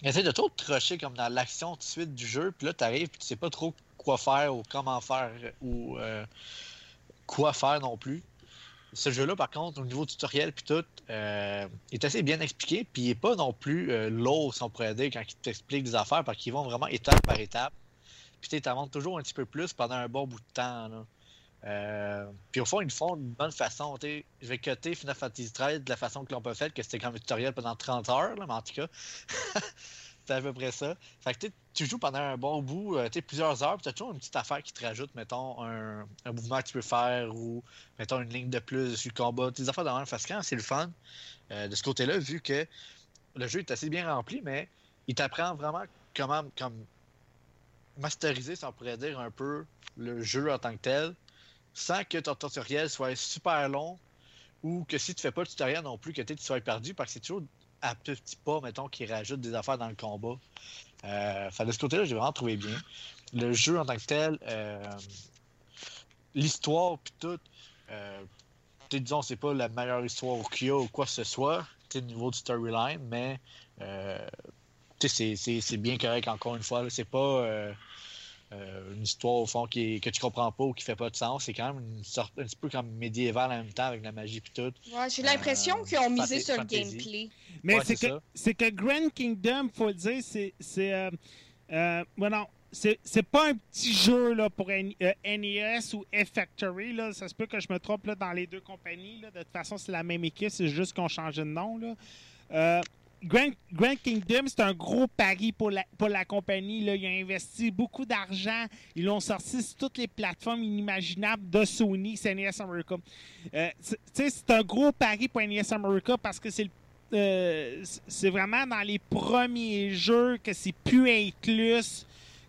Ils essaient de trop te rusher comme dans l'action tout de suite du jeu, puis là, tu arrives, puis tu sais pas trop quoi faire ou comment faire ou euh, quoi faire non plus. Ce jeu-là, par contre, au niveau tutoriel puis tout, euh, est assez bien expliqué, puis il est pas non plus euh, lourd, si on pourrait dire, quand il t'explique des affaires, parce qu'ils vont vraiment étape par étape. Puis tu toujours un petit peu plus pendant un bon bout de temps. Là. Euh, puis au fond, ils le font d'une bonne façon. Je vais coter Final Fantasy XIII de la façon que l'on peut faire, que c'était un tutoriel pendant 30 heures, là, mais en tout cas, c'est à peu près ça. Fait que tu joues pendant un bon bout, euh, plusieurs heures, puis t'as toujours une petite affaire qui te rajoute, mettons, un, un mouvement que tu peux faire ou, mettons, une ligne de plus sur le combat. Des affaires de même. Quand c'est le fun, euh, de ce côté-là, vu que le jeu est assez bien rempli, mais il t'apprend vraiment comment comme masteriser, si on pourrait dire, un peu le jeu en tant que tel, sans que ton tutoriel soit super long ou que si tu fais pas le tutoriel non plus, que tu sois perdu, parce que c'est toujours à petits pas, mettons, qui rajoute des affaires dans le combat. Euh, de ce côté-là, j'ai vraiment trouvé bien. Le jeu en tant que tel, euh, l'histoire, puis tout, euh, disons, c'est pas la meilleure histoire qu'il y a ou quoi que ce soit, au niveau du storyline, mais euh, c'est- bien correct encore une fois. C'est pas euh, une histoire au fond qui est- que tu comprends pas ou qui fait pas de sens. C'est quand même une sorte un petit peu comme médiéval en même temps avec la magie puis tout. Ouais, j'ai l'impression Euh, qu'ils ont misé sur le gameplay. Mais Ouais, c'est que, c'est que Grand Kingdom, faut le dire, c'est. c'est euh, euh, c'est c'est pas un petit jeu là, pour N- euh, NES ou F-Factory. Là. Ça se peut que je me trompe là, dans les deux compagnies. Là. De toute façon, c'est la même équipe, c'est juste qu'on changeait de nom. Là. Euh, Grand, Grand Kingdom, c'est un gros pari pour la, pour la compagnie. Là. Ils ont investi beaucoup d'argent. Ils l'ont sorti sur toutes les plateformes inimaginables de Sony, c'est NES America. Euh, c'est- un gros pari pour NES America parce que c'est le euh, c'est vraiment dans les premiers jeux que c'est plus inclus,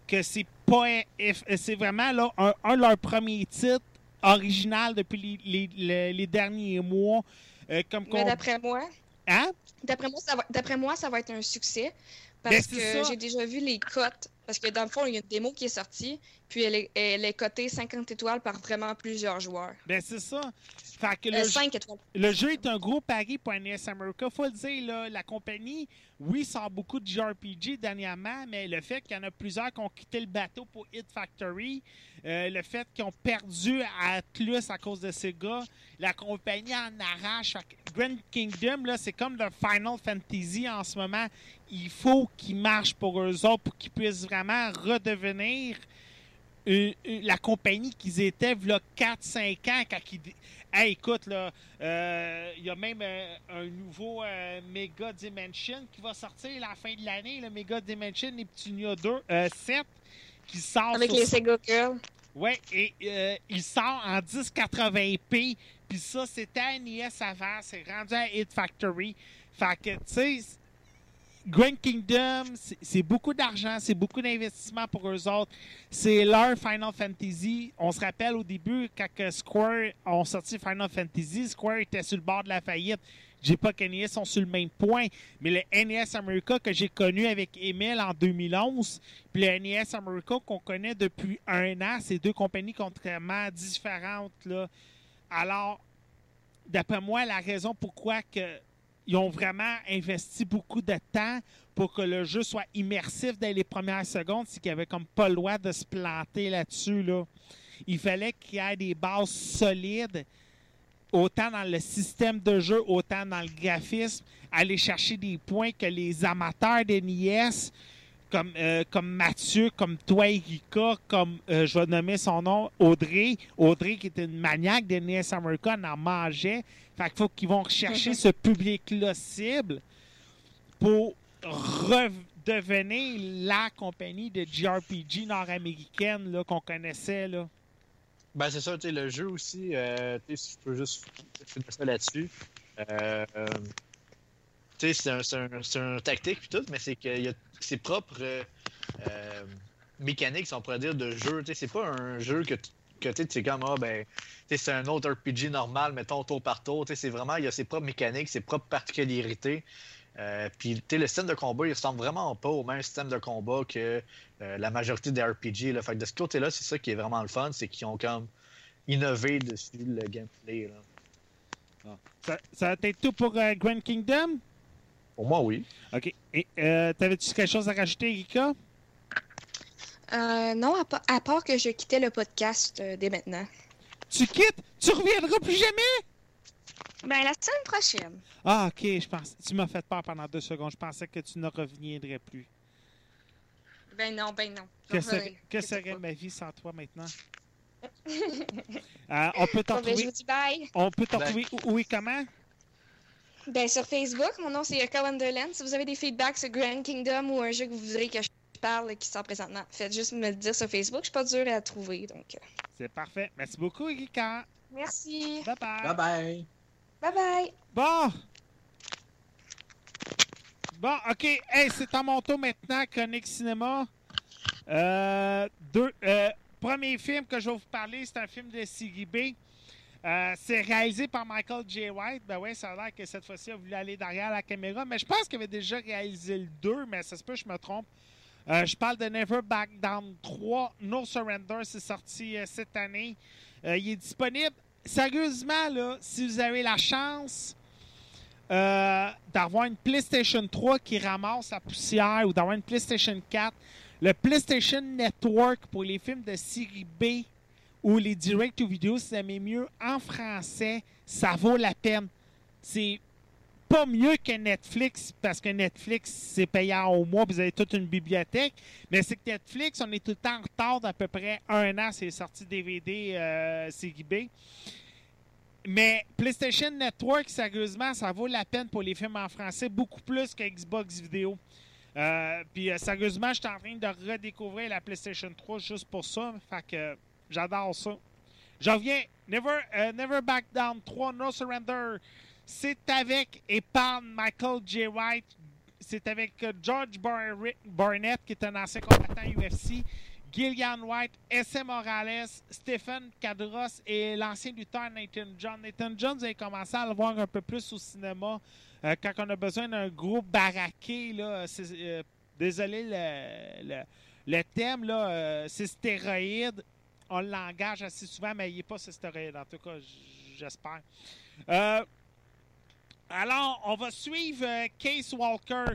que c'est pas. eff- C'est vraiment là, un, un de leurs premiers titres original depuis les, les- les- les derniers mois. Euh, comme Mais d'après moi, Hein? D'après moi, ça va, d'après moi, ça va être un succès. Ben, Parce que j'ai déjà vu les cotes Parce que dans le fond, il y a une démo qui est sortie, puis elle est, elle est cotée 50 étoiles par vraiment plusieurs joueurs. Ben, c'est ça. Fait que Euh, le, jeu- 5 étoiles. le jeu est un gros pari pour NES America. Faut le dire, là, la compagnie, oui, sort beaucoup de JRPG dernièrement, mais le fait qu'il y en a plusieurs qui ont quitté le bateau pour Hit Factory, euh, le fait qu'ils ont perdu à Atlus à cause de ces gars, la compagnie en arrache. Grand Kingdom, là, c'est comme le Final Fantasy en ce moment. Il faut qu'ils marchent pour eux autres pour qu'ils puissent vraiment redevenir la compagnie qu'ils étaient là 4-5 ans quand ils... Hey, écoute, là, euh, il y a même euh, un nouveau euh, Mega Dimension qui va sortir à la fin de l'année, le Mega Dimension Neptunia 2, euh, 7, qui sort Avec sur les Sega Girls. Ouais, et il sort en 1080p. Puis ça, c'était à NES avant. C'est rendu à Hit Factory. Fait que, tu sais, Grand Kingdom, c'est- beaucoup d'argent, c'est beaucoup d'investissement pour eux autres. C'est leur Final Fantasy. On se rappelle au début, quand Square ont sorti Final Fantasy, Square était sur le bord de la faillite. Pas que NES sont sur le même point, mais le NES America que j'ai connu avec Emile en 2011, puis le NES America qu'on connaît depuis un an, c'est deux compagnies contrairement différentes. Là. Alors, d'après moi, la raison pourquoi que ils ont vraiment investi beaucoup de temps pour que le jeu soit immersif dès les premières secondes, c'est qu'il n'y avait comme pas le droit de se planter là-dessus. Là. Il fallait qu'il y ait des bases solides, autant dans le système de jeu, autant dans le graphisme, aller chercher des points que les amateurs de NES, comme, euh, comme Mathieu, comme toi, Erika, comme euh, je vais nommer son nom, Audrey. Audrey, qui était une maniaque de NES America, en mangeait. Fait qu'il faut qu'ils vont rechercher ce public-là cible pour redevenir la compagnie de JRPG nord-américaine là, qu'on connaissait. Là. Ben, c'est ça, tu sais, le jeu aussi, euh, tu sais, si je peux juste finir ça là-dessus. Euh, tu sais, c'est un, c'est un, c'est un tactique puis tout, mais c'est qu'il y a ses propres euh, euh, mécaniques, si on pourrait dire, de jeu. Tu sais, c'est pas un jeu que, tu- que tu sais, c'est comme, ah, ben, c'est un autre RPG normal, mettons, tour par tour. C'est vraiment, il a ses propres mécaniques, ses propres particularités. Euh, puis, le système de combat, il ressemble vraiment pas au même système de combat que euh, la majorité des RPG. Là. Fait que de ce côté-là, c'est ça qui est vraiment le fun, c'est qu'ils ont comme innové dessus le gameplay. Là. Ça, ça va être tout pour euh, Grand Kingdom? Pour moi, oui. OK. Et euh, t'avais-tu quelque chose à rajouter, Erika? Euh, non, à, pa- à part que je quittais le podcast euh, dès maintenant. Tu quittes? Tu reviendras plus jamais? Ben, la semaine prochaine. Ah, OK. Je pense, tu m'as fait peur pendant deux secondes. Je pensais que tu ne reviendrais plus. Ben non, ben non. Que Je serait, que Je serait ma vie sans toi maintenant? Euh, on peut t'en Bon, ben, je trouver, vous dis bye. on peut t'en trouver où, où et comment? Ben, sur Facebook, mon nom c'est Erika Wonderland. Si vous avez des feedbacks sur Grand Kingdom ou un jeu que vous voudrez que je parle qui sort présentement, faites juste me le dire sur Facebook. Je suis pas dure à trouver, donc... euh, C'est parfait. Merci beaucoup, Erika. Merci. Bye bye. Bye bye. Bye bye. Bon. Bon, OK. Hey, c'est à mon tour maintenant, Chronique Cinéma. Euh, deux, euh, premier film que je vais vous parler, c'est un film de B. Euh, c'est réalisé par Michael J. White. Ben ouais, ça a l'air que cette fois-ci, il a voulu aller derrière la caméra. Mais je pense qu'il avait déjà réalisé le 2, mais ça se peut que je me trompe. Euh, je parle de Never Back Down 3. No Surrender, c'est sorti euh, cette année. Euh, il est disponible. Sérieusement, si vous avez la chance d'avoir une PlayStation 3 qui ramasse la poussière ou d'avoir une PlayStation 4, le PlayStation Network pour les films de série B ou les direct-to-video, si vous aimez mieux en français, ça vaut la peine. C'est pas mieux que Netflix, parce que Netflix, c'est payant au mois, vous avez toute une bibliothèque. Mais c'est que Netflix, on est tout le temps en retard d'à peu près un an, c'est sorti DVD euh, B. Mais PlayStation Network, sérieusement, ça vaut la peine pour les films en français, beaucoup plus que Xbox Vidéo. Euh, puis euh, sérieusement, je suis en train de redécouvrir la PlayStation 3 juste pour ça. Fait que j'adore ça. Je reviens. Never, euh, Never Back Down 3, No Surrender. C'est avec et par Michael J. White. C'est avec euh, George Bar- Barnett, qui est un ancien combattant UFC. Gillian White, S.M. Morales, Stephen Cadros et l'ancien lutteur Nathan John. Nathan John, vous avez commencé à le voir un peu plus au cinéma euh, quand on a besoin d'un gros baraqué. Là, euh, désolé le, le- thème, c'est stéroïde. On l'engage assez souvent, mais il n'est pas ce stéroïde. En tout cas, j'espère. Alors, on va suivre euh, Case Walker.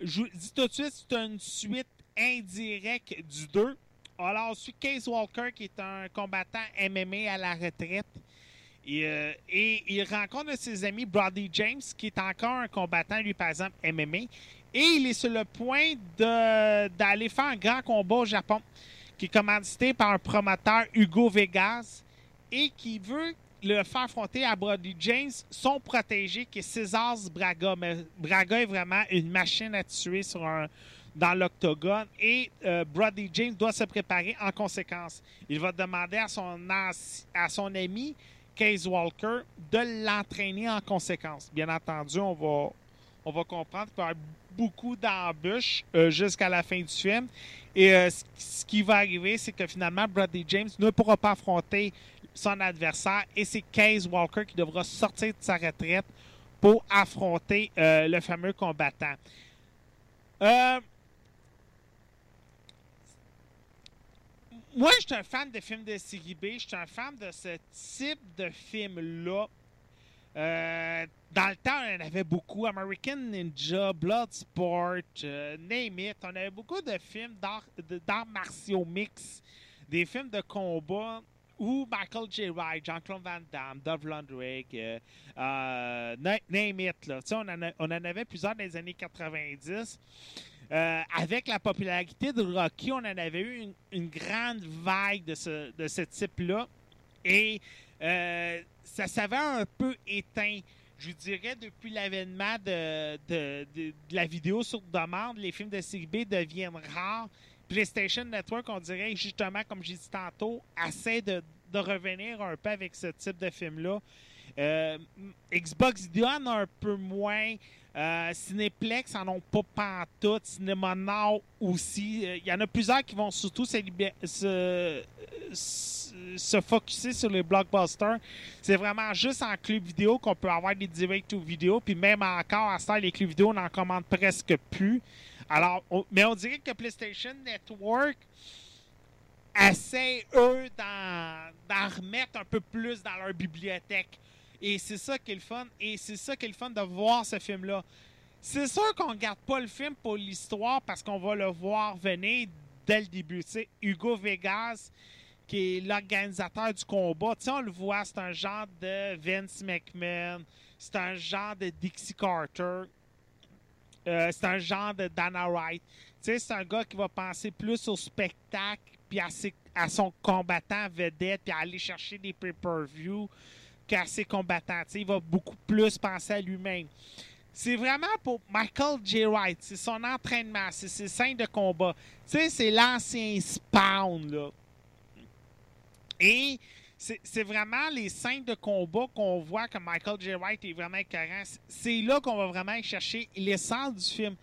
Je vous dis tout de suite, c'est une suite indirecte du 2. Alors, on suit Case Walker, qui est un combattant MMA à la retraite. Et, euh, et il rencontre ses amis, Brody James, qui est encore un combattant, lui, par exemple, MMA. Et il est sur le point d'aller faire un grand combat au Japon, qui est commandité par un promoteur, Hugo Vegas, et qui veut le faire affronter à Brody James, son protégé, qui est César Braga. Mais Braga est vraiment une machine à tuer dans l'octogone et euh, Brody James doit se préparer en conséquence. Il va demander à son, ami Case Walker de l'entraîner en conséquence. Bien entendu, on va, comprendre qu'il va y avoir beaucoup d'embûches euh, jusqu'à la fin du film. Et euh, ce, ce qui va arriver, c'est que finalement, Brody James ne pourra pas affronter son adversaire et c'est Case Walker qui devra sortir de sa retraite pour affronter euh, le fameux combattant. Euh, moi, je suis un fan de films de série B. Je suis un fan de ce type de film-là. Euh, dans le temps, on en avait beaucoup. American Ninja, Bloodsport, Name It. On avait beaucoup de films d'arts martiaux mix. Des films de combat où Michael J. Wright, Jean-Claude Van Damme, Dove Lundgren, euh, euh, na- Name It. Là. On, en on en avait plusieurs dans les années 90. Euh, avec la popularité de Rocky, on en avait eu une, grande vague de ce, de ce type-là. Et euh, ça s'avait un peu éteint. Je vous dirais, depuis l'avènement de, de- de- la vidéo sur demande, les films de série deviennent rares. PlayStation Network, on dirait justement, comme j'ai dit tantôt, essaie de, de revenir un peu avec ce type de film-là. Euh, Xbox donne un peu moins. Euh, Cinéplex en ont pas pantoute. Cinéma Nord aussi. Euh, Il y en a plusieurs qui vont surtout se, se, se, se focuser sur les blockbusters. C'est vraiment juste en club vidéo qu'on peut avoir des direct to vidéo. Puis même encore, à ce temps, les clubs vidéo, on n'en commande presque plus. Alors, mais on dirait que PlayStation Network essaie, eux, d'en remettre un peu plus dans leur bibliothèque. Et c'est ça qui est le fun. Et c'est ça qui est le fun de voir ce film-là. C'est sûr qu'on ne garde pas le film pour l'histoire parce qu'on va le voir venir dès le début. Tu Hugo Vegas, qui est l'organisateur du combat, on le voit, c'est un genre de Vince McMahon, c'est un genre de Dixie Carter, euh, c'est un genre de Dana Wright. C'est un gars qui va penser plus au spectacle puis à, à son combattant vedette puis à aller chercher des pay-per-view qu'à ses combattants. Il va beaucoup plus penser à lui-même. C'est vraiment pour Michael J. Wright. C'est son entraînement, c'est ses scènes de combat. C'est l'ancien Spawn, là. Et c'est vraiment les scènes de combat qu'on voit que Michael J. Wright est vraiment écœurant. C'est- là qu'on va vraiment chercher l'essence du film.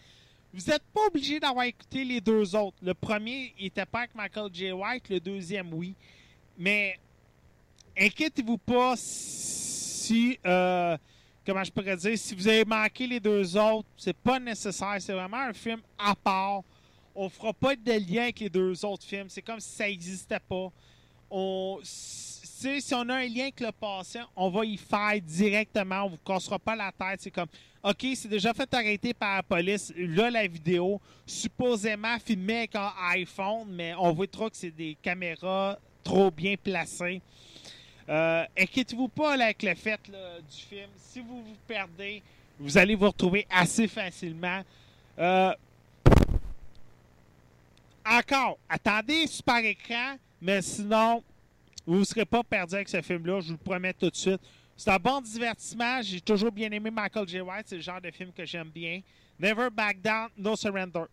Vous n'êtes pas obligé d'avoir écouté les deux autres. Le premier, il était pas avec Michael J. White. Le deuxième, oui. Mais inquiétez-vous pas si, euh, comment je pourrais dire, si vous avez manqué les deux autres, c'est pas nécessaire. C'est vraiment un film à part. On fera pas de lien avec les deux autres films. C'est comme si ça n'existait pas. On, si, on a un lien avec le passé, on va y faire directement. On vous cassera pas la tête. C'est comme, OK, c'est déjà fait arrêter par la police. Là, la vidéo, supposément filmée avec un iPhone, mais on voit trop que c'est des caméras trop bien placées. Euh, Inquiétez-vous pas avec le fait du film. Si vous vous perdez, vous allez vous retrouver assez facilement. Euh, encore, attendez super écran, mais sinon, vous ne serez pas perdu avec ce film-là, je vous le promets tout de suite. C'est un bon divertissement. J'ai toujours bien aimé Michael J. White. C'est le genre de film que j'aime bien. Never Back Down, No Surrender.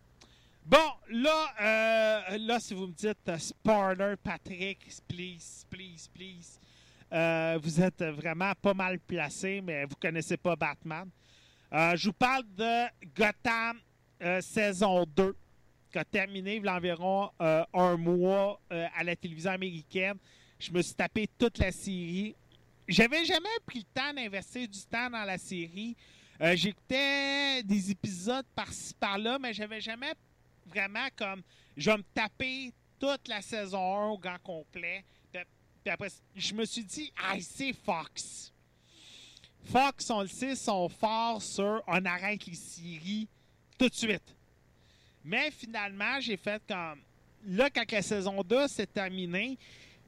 Bon, là, euh, là si vous me dites euh, spoiler, Patrick, please, please, please, euh, vous êtes vraiment pas mal placé, mais vous connaissez pas Batman. Euh, je vous parle de Gotham saison 2, qui a terminé il y a environ un mois à la télévision américaine. Je me suis tapé toute la série. J'avais jamais pris le temps d'investir du temps dans la série. Euh, J'écoutais des épisodes par-ci par-là, mais j'avais jamais vraiment comme je vais me taper toute la saison 1 au grand complet. Après, je me suis dit, ah, c'est Fox. Fox, on le sait, sont forts sur on arrête les séries tout de suite. Mais finalement, j'ai fait comme. Là, quand la saison 2 s'est terminée,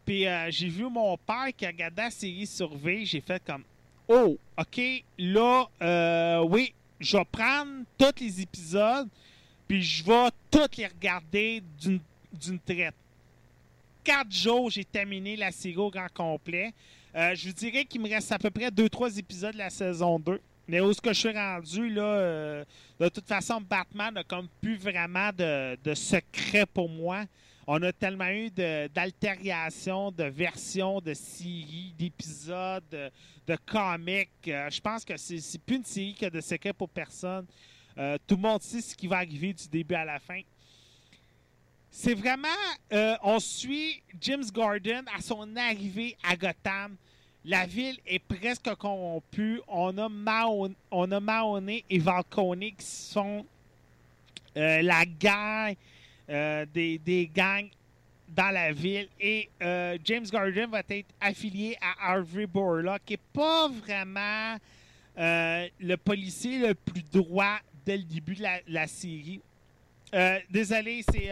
puis euh, j'ai vu mon père qui a regardé la série sur V, j'ai fait comme. Oh, OK, là, euh, oui, je vais prendre tous les épisodes, puis je vais tous les regarder d'une traite. Quatre jours, j'ai terminé la série au grand complet. Euh, je vous dirais qu'il me reste à peu près 2-3 épisodes de la saison 2. Mais où est-ce que je suis rendu, là, de toute façon, Batman n'a comme plus vraiment de, de secret pour moi. On a tellement eu d'altériations, de, versions, de séries, d'épisodes, de, comics. Euh, je pense que c'est plus une série qui a de secret pour personne. Euh, tout le monde sait ce qui va arriver du début à la fin. C'est vraiment, euh, on suit James Gordon à son arrivée à Gotham. La ville est presque corrompue. On a, Mahon- on a Mahoney et Falcone qui sont la gang euh, des, des gangs dans la ville. Et euh, James Gordon va être affilié à Harvey Borla, qui n'est pas vraiment euh, le policier le plus droit dès le début de la, série. Désolé, c'est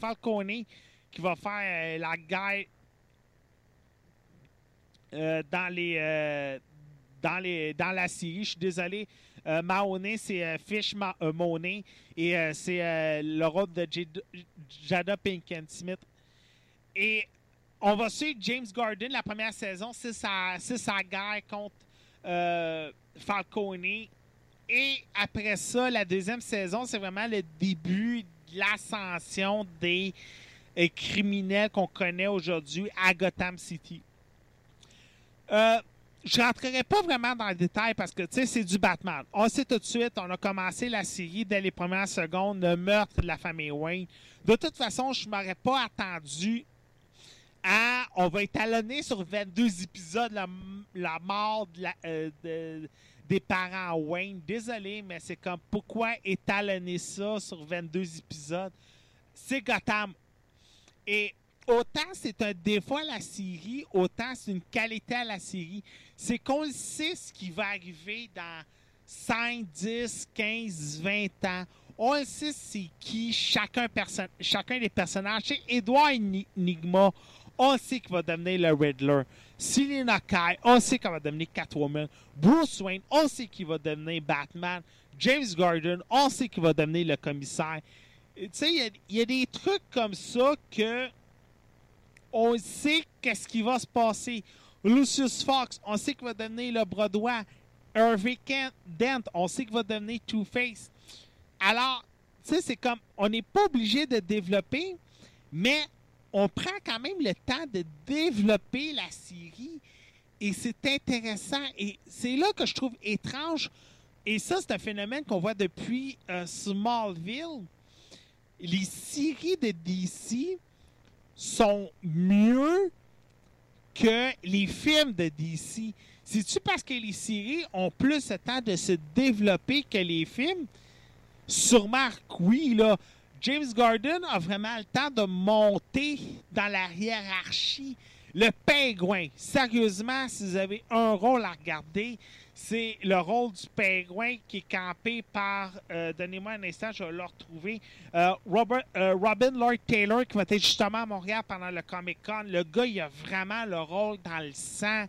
Falcone qui va faire la guerre dans les dans les dans la série. Je suis désolé. Euh, Mahoney, c'est euh, Fish Ma euh, et c'est le rôle de Jada, Pinkett Smith. Et on va suivre James Gordon la première saison, c'est sa, sa guerre contre Falcone. Et après ça, la deuxième saison, c'est vraiment le début de l'ascension des criminels qu'on connaît aujourd'hui à Gotham City. Je rentrerai pas vraiment dans le détail parce que, tu sais, c'est du Batman. On sait tout de suite, on a commencé la série dès les premières secondes, le meurtre de la famille Wayne. De toute façon, je m'aurais pas attendu à... On va étalonner sur 22 épisodes la, mort euh, de- des parents Wayne. Désolé, mais c'est comme, pourquoi étalonner ça sur 22 épisodes? C'est Gotham. Et autant c'est un défaut à la série, autant c'est une qualité à la série. C'est qu'on le sait ce qui va arriver dans 5, 10, 15, 20 ans. On le sait c'est qui chacun, des personnages. C'est Edouard Enigma. On sait qu'il va devenir le Riddler. Selina Kai, on sait qu'elle va devenir Catwoman. Bruce Wayne, on sait qu'il va devenir Batman. James Gordon, on sait qu'il va devenir le commissaire. Tu sais, il y, a des trucs comme ça que on sait qu'est-ce qui va se passer. Lucius Fox, on sait qu'il va devenir le bras droit. Dent, on sait qu'il va devenir Two-Face. Alors, tu sais, c'est comme, on n'est pas obligé de développer, mais on prend quand même le temps de développer la série. Et c'est intéressant. Et c'est là que je trouve étrange. Et ça, c'est un phénomène qu'on voit depuis euh, Smallville. Les séries de DC sont mieux que les films de DC. C'est-tu parce que les séries ont plus de temps de se développer que les films? Sûrement oui, là. James Gordon a vraiment le temps de monter dans la hiérarchie. Le pingouin, sérieusement, si vous avez un rôle à regarder, c'est le rôle du pingouin qui est campé par, euh, donnez-moi un instant, je vais le retrouver, euh, Robert, euh, Robin Lloyd Taylor, qui va être justement à Montréal pendant le Comic Con. Le gars, il a vraiment le rôle dans le sang,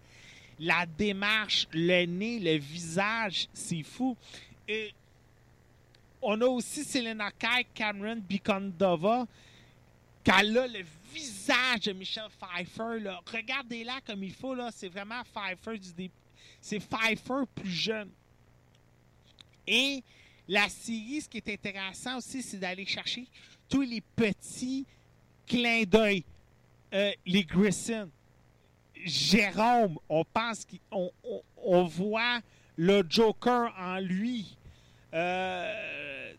la démarche, le nez, le visage, c'est fou. Et on a aussi Selena Kai, Cameron Bicondova, qu'elle a le visage de Michelle Pfeiffer. Regardez-la comme il faut. C'est vraiment Pfeiffer du début. C'est Pfeiffer plus jeune. Et la série, ce qui est intéressant aussi, c'est d'aller chercher tous les petits clins d'œil. Euh, les Grissom, Jérôme, on pense qu'on on, on voit le Joker en lui. Euh,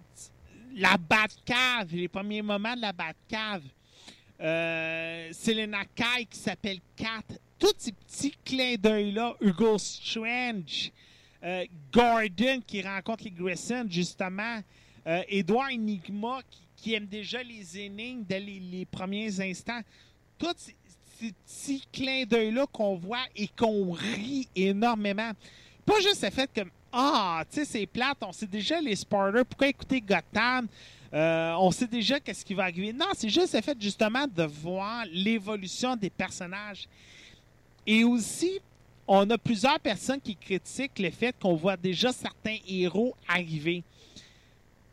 la Batcave, les premiers moments de la Batcave. Euh, Selena Kai qui s'appelle Kat. Tous ces petits clins d'œil-là. Hugo Strange. Euh, Gordon qui rencontre les Grissom, justement. Euh, Edouard Enigma qui, aime déjà les énigmes dès les, premiers instants. Tous ces, ces petits clins d'œil-là qu'on voit et qu'on rit énormément. Pas juste le fait comme Ah, tu sais, c'est plate, on sait déjà les spoilers, pourquoi écouter Gotham? Euh, on sait déjà qu'est-ce qui va arriver. Non, c'est juste le fait justement de voir l'évolution des personnages. Et aussi, on a plusieurs personnes qui critiquent le fait qu'on voit déjà certains héros arriver.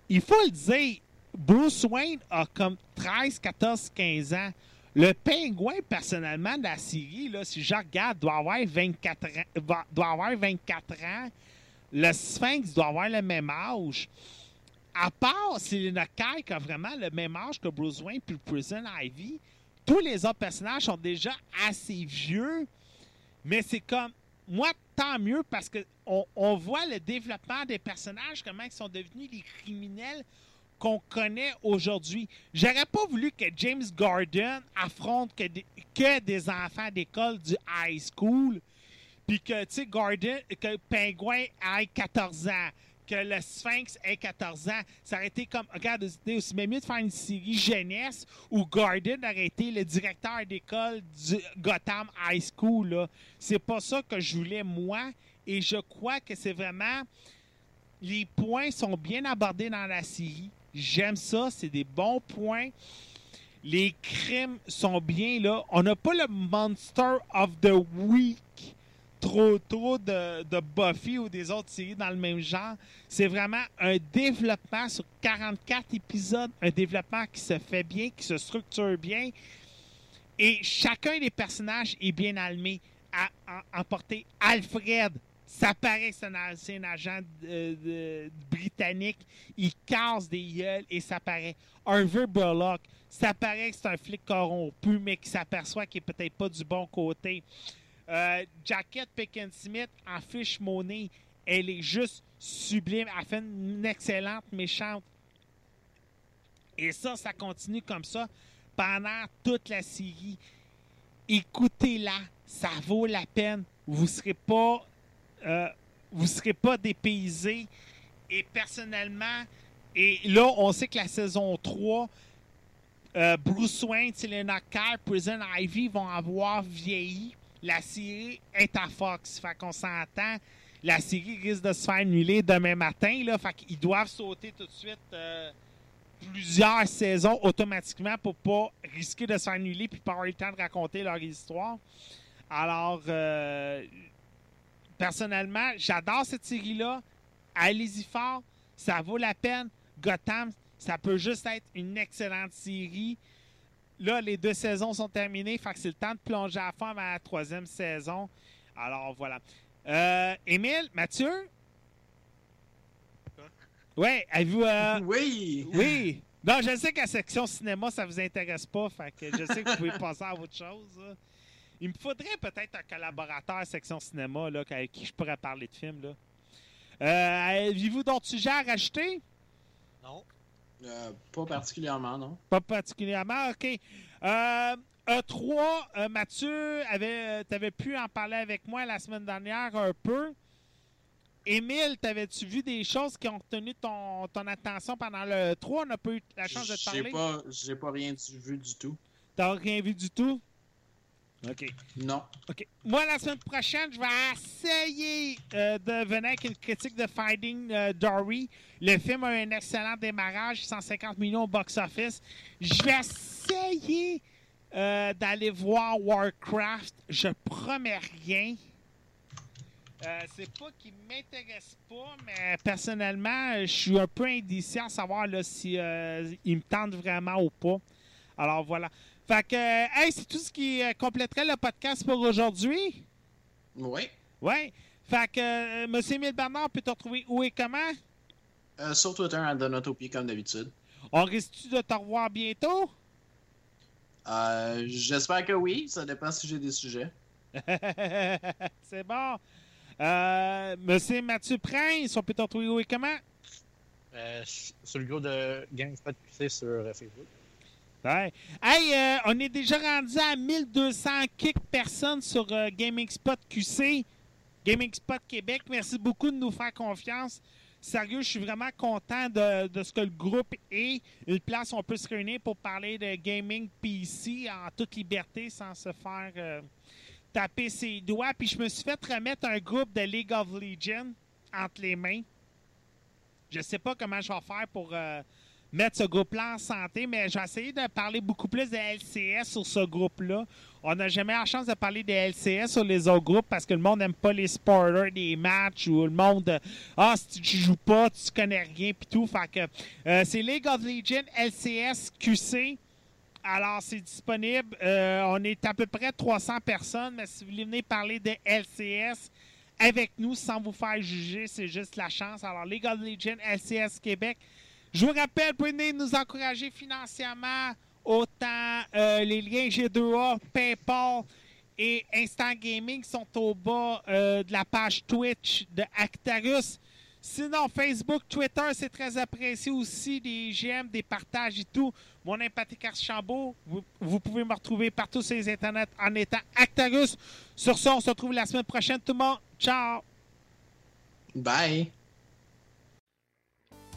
Il faut le dire, Bruce Wayne a comme 13, 14, 15 ans. Le pingouin, personnellement, de la série, là, si je regarde, doit avoir 24 ans. Doit avoir 24 ans. Le Sphinx doit avoir le même âge. À part Selena Kyle qui a vraiment le même âge que Bruce Wayne puis Prison Ivy, tous les autres personnages sont déjà assez vieux. Mais c'est comme, moi, tant mieux parce que on, on voit le développement des personnages, comment ils sont devenus les criminels qu'on connaît aujourd'hui. J'aurais pas voulu que James Gordon affronte que des, que des enfants d'école du high school, puis que, tu sais, Gordon, que Pingouin ait 14 ans, que le Sphinx ait 14 ans. Ça aurait été comme, regarde, c'était aussi mieux de faire une série jeunesse où Gordon aurait été le directeur d'école du Gotham High School. C'est pas ça que je voulais, moi, et je crois que c'est vraiment les points sont bien abordés dans la série. J'aime ça, c'est des bons points. Les crimes sont bien là. On n'a pas le Monster of the Week trop trop de, Buffy ou des autres séries dans le même genre. C'est vraiment un développement sur 44 épisodes, un développement qui se fait bien, qui se structure bien. Et chacun des personnages est bien allumé à, à- emporter Alfred. Ça paraît que c'est un, agent britannique. Il casse des gueules et ça paraît. Harvey Bullock, ça paraît que c'est un flic corrompu, mais qui s'aperçoit qu'il est peut-être pas du bon côté. Euh, Jacket Pickensmith en fiche monnaie, elle est juste sublime. Elle fait une excellente méchante. Et ça, ça continue comme ça pendant toute la série. Écoutez-la, ça vaut la peine. Vous serez pas, euh, vous serez pas dépaysé. Et personnellement, et là, on sait que la saison 3, euh, Bruce Wayne, Selena Kyle, Prison Ivy vont avoir vieilli. La série est à Fox. Fait qu'on s'entend. La série risque de se faire annuler demain matin. Là, qu'ils doivent sauter tout de suite euh, plusieurs saisons automatiquement pour pas risquer de se faire annuler puis pas avoir le temps de raconter leur histoire. Alors, euh, personnellement, j'adore cette série-là. Allez-y fort. Ça vaut la peine. Gotham, ça peut juste être une excellente série. Là, les deux saisons sont terminées. Fait que c'est le temps de plonger à fond à la troisième saison. Alors, voilà. Euh, Émile, Mathieu? Oui, avez-vous... euh, Oui! oui. Non, je sais qu'à section cinéma, ça vous intéresse pas. Fait que je sais que vous pouvez passer à autre chose. là. Il me faudrait peut-être un collaborateur à section cinéma là, avec qui je pourrais parler de films. Là. Euh, Avez-vous d'autres sujets à rajouter? Non. Euh, pas particulièrement, non. Pas particulièrement, OK. Euh, E3, euh, Mathieu, tu avais pu en parler avec moi la semaine dernière un peu. Émile, t'avais-tu vu des choses qui ont retenu ton, ton attention pendant le E3? On n'a pas eu la chance de te J'ai parler. pas, j'ai pas rien du- vu du tout. T'as rien vu du tout? OK. Non. OK. Moi, la semaine prochaine, je vais essayer euh, de venir avec une critique de Finding euh, Dory. Le film a un excellent démarrage, 150 millions au box-office. Je vais essayer euh, d'aller voir Warcraft. Je promets rien. C'est pas qu'il m'intéresse pas, mais personnellement, je suis un peu indécis à savoir là, si il me tente vraiment ou pas. Alors voilà. Fait que, euh, hey, c'est tout ce qui euh, compléterait le podcast pour aujourd'hui? Oui. Ouais. Fait que, euh, Monsieur Émile Bernard, on peut te retrouver où et comment? Euh, sur Twitter, à Donatopie, comme d'habitude. On risque-tu de te revoir bientôt? Euh, J'espère que oui. Ça dépend si j'ai des sujets. c'est bon. Euh, Monsieur Mathieu Prince, on peut te retrouver où et comment? Euh, sur le gros de GameSpot QC sur Facebook. Hey, euh, on est déjà rendu à 1200 kick personnes sur euh, Gaming Spot QC, Gaming Spot Québec. Merci beaucoup de nous faire confiance. Sérieux, je suis vraiment content de, ce que le groupe est. Une place où on peut se réunir pour parler de gaming PC en toute liberté sans se faire euh, taper ses doigts. Puis je me suis fait remettre un groupe de League of Legends entre les mains. Je sais pas comment je vais faire pour mettre ce groupe-là en santé, mais j'ai essayé de parler beaucoup plus de LCS sur ce groupe-là. On n'a jamais la chance de parler de LCS sur les autres groupes parce que le monde n'aime pas les spoilers des matchs ou le monde Ah, si tu joues pas, tu connais rien puis tout. Euh, c'est League of Legends LCS QC. Alors, c'est disponible. Euh, on est à peu près 300 personnes, mais si vous voulez venir parler de LCS avec nous sans vous faire juger, c'est juste la chance. Alors, League of Legends LCS Québec. Je vous rappelle, venir nous encourager financièrement. Autant euh, les liens G2A, PayPal et Instant Gaming sont au bas euh, de la page Twitch de Actarus. Sinon, Facebook, Twitter, c'est très apprécié aussi. Des j'aime, des partages et tout. Mon empathique Archambault, vous, vous pouvez me retrouver partout sur les internets en étant Actarus. Sur ce, on se retrouve la semaine prochaine. Tout le monde, ciao! Bye!